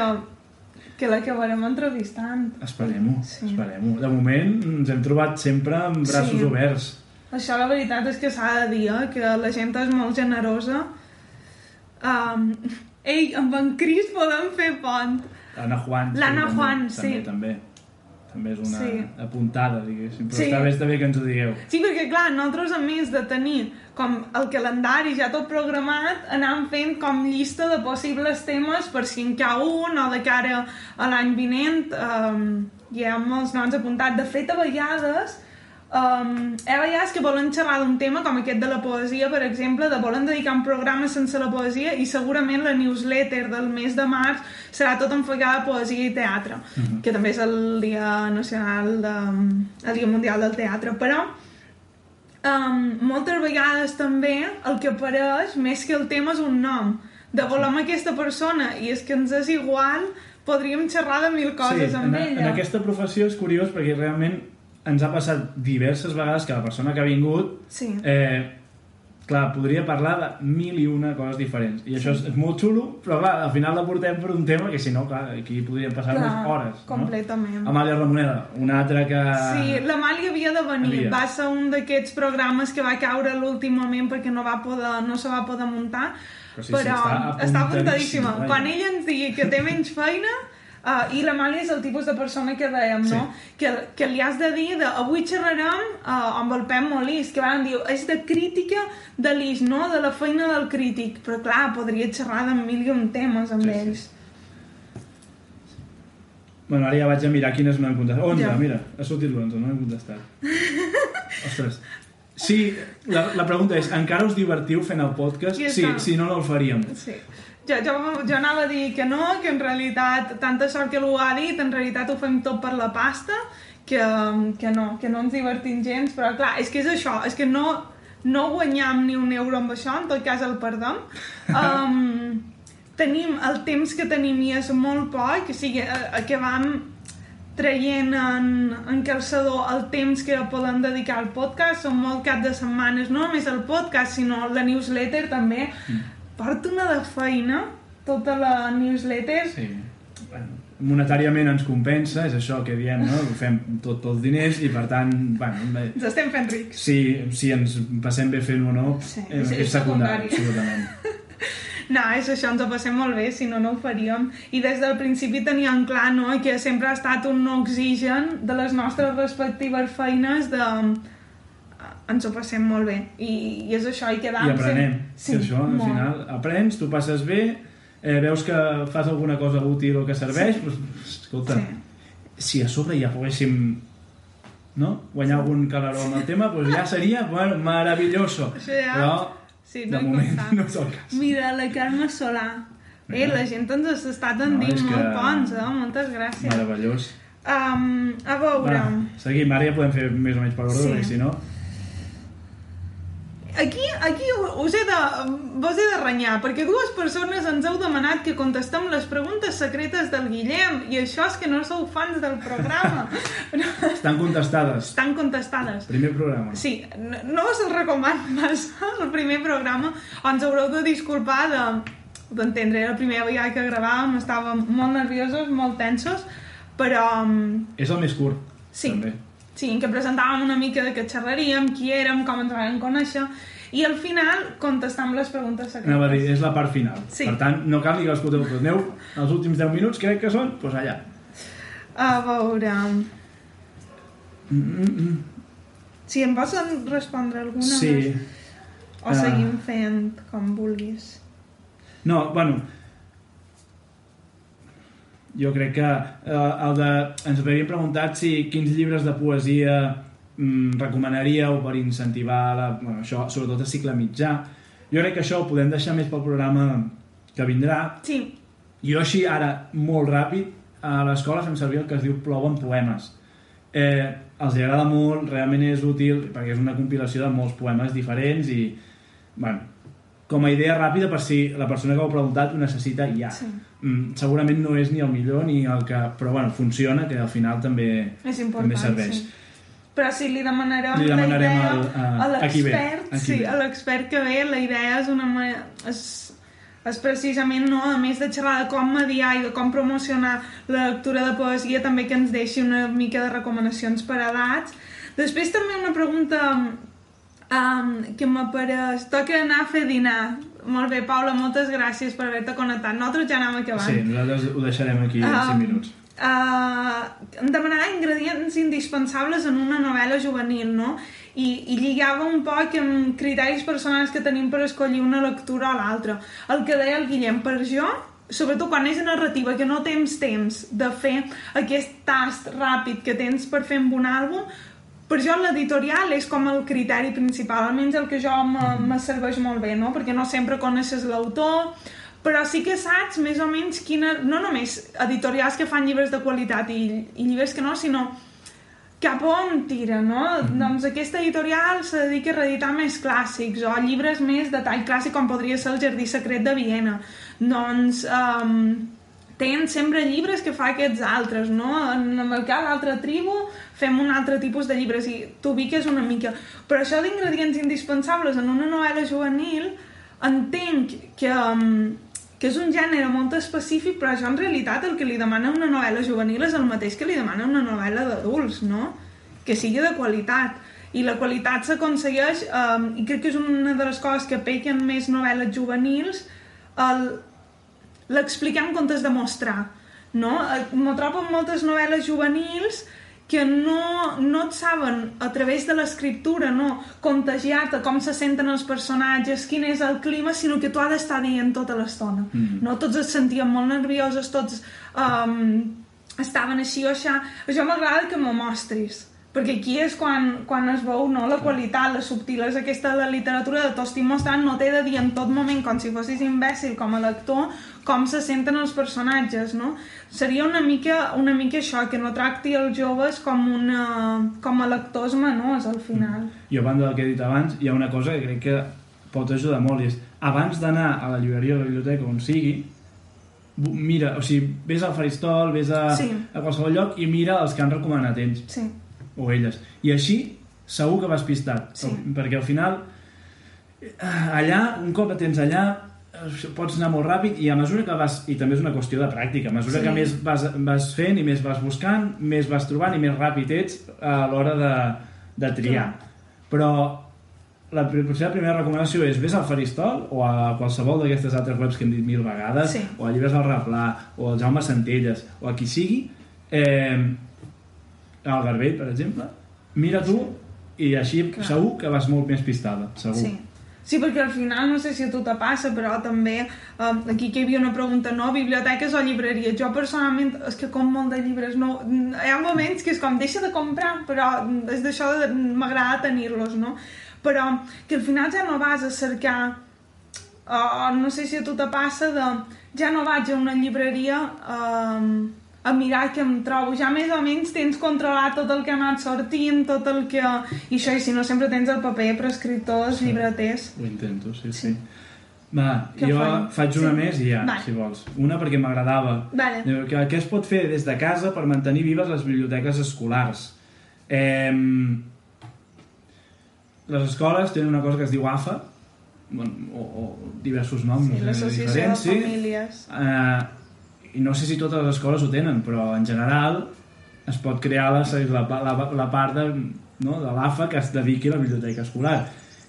que l'acabarem entrevistant. Esperem-ho, Sí. esperem-ho. De moment ens hem trobat sempre amb braços Sí. oberts. Això la veritat és que s'ha de dir, eh? que la gent és molt generosa. Um, ei, amb en Cris podem fer pont. L'Anna Juan. L'Anna també, Juan, també, sí. També, també és una Sí. apuntada, diguéssim. Però Sí. està bé, està bé que ens ho digueu. Sí, perquè clar, nosaltres a més de tenir com el calendari ja tot programat, anàvem fent com llista de possibles temes per si en cau un o de cara a l'any vinent. Um, hi ha molts noms apuntats. De fet, a vegades Um, hi ha vegades que volen xerrar d'un tema com aquest de la poesia, per exemple, de volen dedicar un programa sense la poesia i segurament la newsletter del mes de març serà tot enfocada a poesia i teatre, que també és el dia nacional, de, el dia mundial del teatre, però um, moltes vegades també el que apareix, més que el tema, és un nom. De volem aquesta persona i és que ens és igual, podríem xerrar de mil coses sí, amb en, ella. en aquesta professió és curiós perquè realment ens ha passat diverses vegades que la persona que ha vingut Sí. eh, clar, podria parlar de mil i una coses diferents i això és, és molt xulo, però clar, al final la portem per un tema que si no, clar, aquí podríem passar-nos Clar, hores completament. no? Amàlia Ramoneda, una altra que Sí, l'Amàlia havia de venir. Havia. Va ser un d'aquests programes que va caure a l'últim moment perquè no, va poder, no se va poder muntar. Però sí, sí, però està està apuntadíssima. Quan ella ens digui que té menys feina, uh, i l'Amàlia és el tipus de persona que dèiem, no? Que, que li has de dir de, avui xerrarem uh, amb el Pep Molís, que van dir, és de crítica de l'IS, no? De la feina del crític. Però clar, podria xerrar de mil i un temes amb Sí, sí. ells. Bueno, ara ja vaig a mirar quines no hem contestat. 11, Ja. mira, ha sortit l'11, no hem contestat. Ostres. Sí, la, la pregunta és, encara us divertiu fent el podcast? Ja Sí, si no, no el faríem. Sí. Jo, jo, jo anava a dir que no, que en realitat, tanta sort que l'ho ha dit, en realitat ho fem tot per la pasta, que, que no, que no ens divertim gens, però clar, és que és això, és que no, no guanyam ni un euro amb això, en tot cas el perdem. Um, tenim el temps que tenim i és molt poc, o sigui, a, a que vam traient en, en calçador el temps que poden dedicar al podcast, són molt cap de setmanes, no només el podcast, sinó la newsletter també. Mm. Porto una de feina, tota la newsletter. Sí. Bueno, monetàriament ens compensa, és això que diem, no? Fem tot pels diners i, per tant, bueno, bé, Ens estem fent rics. si, si ens passem bé fent-ho o no, Sí, eh, és- és, és secundari, secundari. absolutament. No, és això, ens ho passem molt bé, si no, no ho faríem. I des del principi teníem clar, no?, que sempre ha estat un oxigen de les nostres respectives feines de... Ens ho passem molt bé. I, i és això, i quedam... I aprenem. Sí, que això, al molt. final, aprens, tu passes bé, eh, veus que fas alguna cosa útil o que serveix, Sí. doncs, escolta, Sí. si a sobre ja poguéssim no? guanyar algun calaró amb el tema, doncs ja seria bueno, maravilloso. Això ja- Però, Sí, de no he moment, comptat. no és el cas. Mira, la Carme Solà. Eh, la gent ens està tendint No, molt que- ponts, eh? Moltes gràcies. Meravellós. Um, a veure... Va, seguim, ara ja podem fer més o menys per ordre, Sí. si no... Aquí, aquí us he de, vos he de renyar, perquè dues persones ens heu demanat que contestem les preguntes secretes del Guillem, i això és que no sou fans del programa. Estan contestades. Estan contestades. Primer programa. Sí, no, no us recomano massa, el primer programa. Ens haureu de disculpar de d'entendre, era la primera vegada que gravàvem, estàvem molt nerviosos, molt tensos, però um, És el més curt, Sí. també. Sí, en què presentàvem una mica de què xerraríem, qui érem, com ens vam conèixer, i al final contestam les preguntes secretes. Anava a dir, és la part final. Sí. Per tant, no cal ni que l'escolteu, però aneu els últims 10 minuts, crec que són, doncs allà. A veure... Mm, mm. Si em vols respondre alguna Sí. més? O Ah. seguim fent com vulguis. No, bueno, jo crec que eh, el de, ens havíem preguntat si quins llibres de poesia mm, recomanaríeu per incentivar la, bueno, això, sobretot a cicle mitjà. Jo crec que això ho podem deixar més pel programa que vindrà. Sí, Jo així, ara, molt ràpid, a l'escola fem servir el que es diu Plouen poemes. Eh, els agrada molt, realment és útil, perquè és una compilació de molts poemes diferents i, bueno, com a idea ràpida per si la persona que ho ha preguntat ho necessita ja. sí. Mm, segurament no és ni el millor ni el que... Però bueno, funciona, que al final també, també serveix. sí. Però si li demanarem, Li demanarem la idea al- a- a l'expert, sí, ve. a l'expert que ve, la idea és una. És, és precisament, no, a més de xerrar de com mediar i de com promocionar la lectura de poesia, també que ens deixi una mica de recomanacions per edats. Després també una pregunta um, que m'apareix... Toca anar a fer dinar. Molt bé, Paula, moltes gràcies per haver-te connectat. Nosaltres ja anem acabant. Sí, nosaltres ho deixarem aquí en Ah, 5 minuts. Uh, em demanava ingredients indispensables en una novel·la juvenil, no? I, i lligava un poc amb criteris personals que tenim per escollir una lectura o l'altra. El que deia el Guillem, per jo, sobretot quan és narrativa, que no tens temps de fer aquest tast ràpid que tens per fer amb un àlbum, per jo l'editorial és com el criteri principal, almenys el que jo me, me serveix molt bé, no? Perquè no sempre coneixes l'autor, però sí que saps més o menys quina... No només editorials que fan llibres de qualitat i, i llibres que no, sinó cap on tira, no? Doncs aquesta editorial se dedica a reeditar més clàssics o llibres més de tall clàssic com podria ser El jardí secret de Viena. Doncs um, tens sempre llibres que fa aquests altres, no? En, el cas l'altra tribu fem un altre tipus de llibres i t'ubiques una mica. Però això d'ingredients indispensables en una novel·la juvenil entenc que, um, que és un gènere molt específic, però això en realitat el que li demana una novel·la juvenil és el mateix que li demana una novel·la d'adults, no? Que sigui de qualitat. I la qualitat s'aconsegueix, um, i crec que és una de les coses que pequen més novel·les juvenils, el, l'explicar en comptes de mostrar, no? M'ho trobo en moltes novel·les juvenils que no, no et saben a través de l'escriptura no, contagiar-te com se senten els personatges, quin és el clima, sinó que tu has d'estar dient tota l'estona. Mhm. No? Tots es sentien molt nerviosos, tots um, estaven així o aixà. Això m'agrada que m'ho mostris, perquè aquí és quan, quan es veu no, la qualitat, la subtilesa aquesta de la literatura de t'ho estic mostrant, no t'he de dir en tot moment, com si fossis imbècil com a lector, com se senten els personatges, no? Seria una mica, una mica això, que no tracti els joves com, una, com a lectors menors, al final. I a banda del que he dit abans, hi ha una cosa que crec que pot ajudar molt, i és abans d'anar a la llibreria o la biblioteca on sigui, mira, o sigui, vés al faristol, vés a, Sí. a qualsevol lloc i mira els que han recomanat ells Sí, o elles. I així segur que vas pistat, Sí. perquè al final allà, un cop et tens allà, eh, pots anar molt ràpid i a mesura que vas, i també és una qüestió de pràctica, a mesura Sí. que més vas, vas fent i més vas buscant, més vas trobant i més ràpid ets a l'hora de, de triar. Però la, potser la primera recomanació és vés al Faristol o a qualsevol d'aquestes altres webs que hem dit mil vegades, Sí. o a Llibres del Replà, o al Jaume Centelles, o a qui sigui, eh, al Garbell, per exemple, mira tu i així Clar. segur que vas molt més pistada, segur. sí. Sí, perquè al final, no sé si a tu te passa, però també um, aquí que hi havia una pregunta, no? Biblioteques o llibreries? Jo personalment, és que com molt de llibres, no? Hi ha moments que és com, deixa de comprar, però és d'això de m'agrada tenir-los, no? Però que al final ja no vas a cercar o no sé si a tu te passa de ja no vaig a una llibreria um, a mirar què em trobo ja més o menys tens controlat tot el que ha anat sortint tot el que... i això, i si no sempre tens el paper per escriptors, Sí. llibreters Ho intento, sí, sí. Sí. Va, Què jo fan? faig una Sí. més i ja, Vale. si vols. Una perquè m'agradava. vale. Que Què es pot fer des de casa per mantenir vives les biblioteques escolars? Eh, les escoles tenen una cosa que es diu AFA, bueno, o, o diversos noms sí, l'associació de diferents, sí. famílies Eh, I no sé si totes les escoles ho tenen, però en general es pot crear la, la, la, la part de, no, de l'AFA que es dediqui a la biblioteca escolar,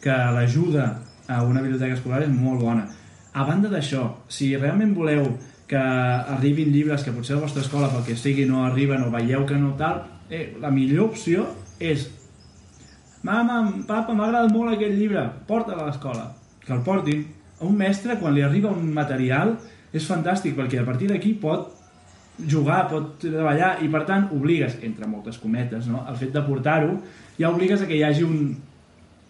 que l'ajuda a una biblioteca escolar és molt bona. A banda d'això, si realment voleu que arribin llibres que potser a la vostra escola pel que sigui no arriben o veieu que no tal, eh, la millor opció és mama, papa, m'ha agradat molt aquest llibre, porta'l a l'escola. Que el portin. A un mestre, quan li arriba un material, és fantàstic, perquè a partir d'aquí pot jugar, pot treballar, i per tant obligues, entre moltes cometes, no? el fet de portar-ho, ja obligues a que hi hagi un,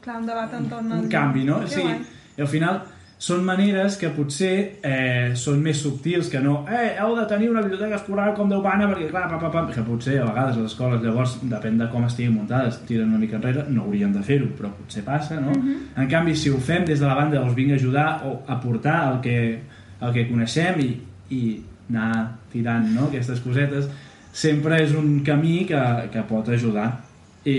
Clar, un debat entorn un canvi, no? Sí, i al final són maneres que potser eh, són més subtils que no eh, heu de tenir una biblioteca escolar com Déu mana perquè clar, pa, pa, pa, que potser a vegades les escoles llavors, depèn de com estiguin muntades tiren una mica enrere, no haurien de fer-ho però potser passa, no? En canvi, si ho fem des de la banda, us vinc a ajudar o aportar el que, el que coneixem i, i anar tirant no? aquestes cosetes sempre és un camí que, que pot ajudar i,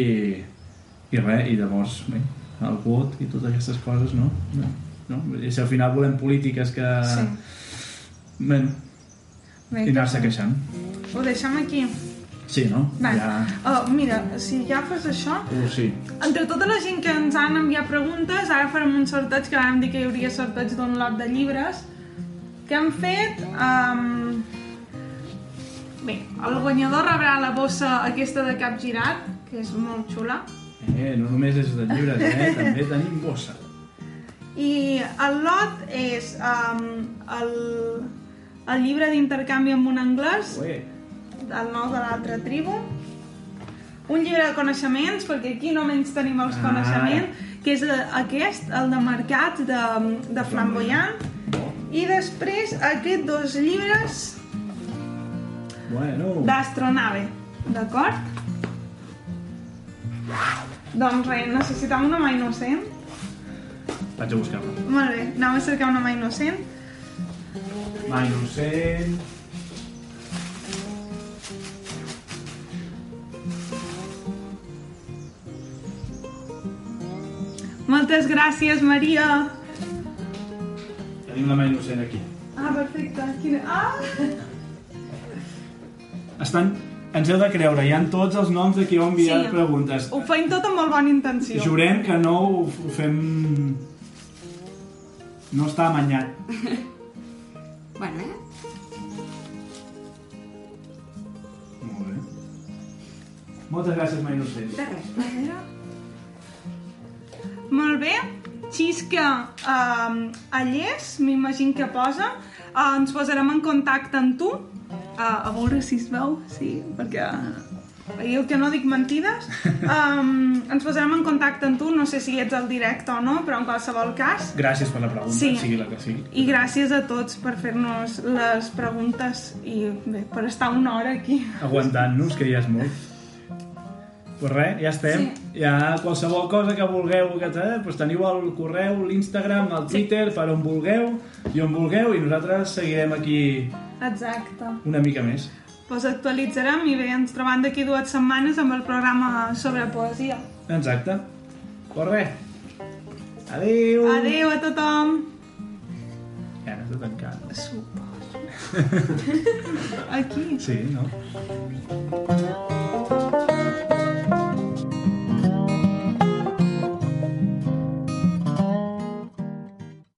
i res, i llavors bé, el vot i totes aquestes coses no? no? no? I si al final volem polítiques que Sí. bueno, Bé, i anar-se queixant Ho deixem aquí. sí, no? Vale. Ja... Oh, mira, si ja fas això, Uh, sí. entre tota la gent que ens han enviat preguntes, ara farem un sorteig, que vam dir que hi hauria sorteig d'un lot de llibres, que han fet... Um... Bé, el guanyador rebrà la bossa aquesta de cap girat, que és molt xula, Eh, no només és de llibres, eh? també tenim bossa. i el lot és um, el, el llibre d'intercanvi amb un anglès, Ué, el nou de l'altra tribu, un llibre de coneixements, perquè aquí no menys tenim els Ah. coneixements, que és aquest, el de mercats de, de flamboyant, i després aquests dos llibres bueno. d'astronave, d'acord? Doncs res, necessitam una mà innocent. Vaig a buscar-la. Molt bé, anem a cercar una mà innocent. Ma innocent... Moltes gràcies, Maria. Tenim la mà innocent aquí. Ah, perfecte. Quina... Ah! Estan... Ens heu de creure, hi ha tots els noms de qui heu enviat Sí. preguntes. Ho feim tot amb molt bona intenció. Jurem que no ho, ho fem... No està amanyat. Bueno, eh? Molt bé. Moltes gràcies, ma innocent. De res. Molt bé. Xisca um, Allés, m'imagino que posa. Uh, ens posarem en contacte amb tu. Uh, a veure si es veu, sí, perquè veieu que no dic mentides. Um, ens posarem en contacte amb tu, no sé si ets al directe o no, però en qualsevol cas. Gràcies per la pregunta, Sí. sigui la que sigui. I gràcies a tots per fer-nos les preguntes i bé, per estar una hora aquí. Aguantant-nos, que ja és molt. Pues res, ja estem. Sí. Ja qualsevol cosa que vulgueu, que te, pues teniu el correu, l'Instagram, el Twitter, per on vulgueu i on vulgueu, i nosaltres seguirem aquí Exacte. una mica més. Pues actualitzarem i bé, ens trobem d'aquí dues setmanes amb el programa sobre poesia. Exacte. Pues res. Adéu. Adéu a tothom! Ja n'has de tancar. Suposo. Aquí. Sí, no?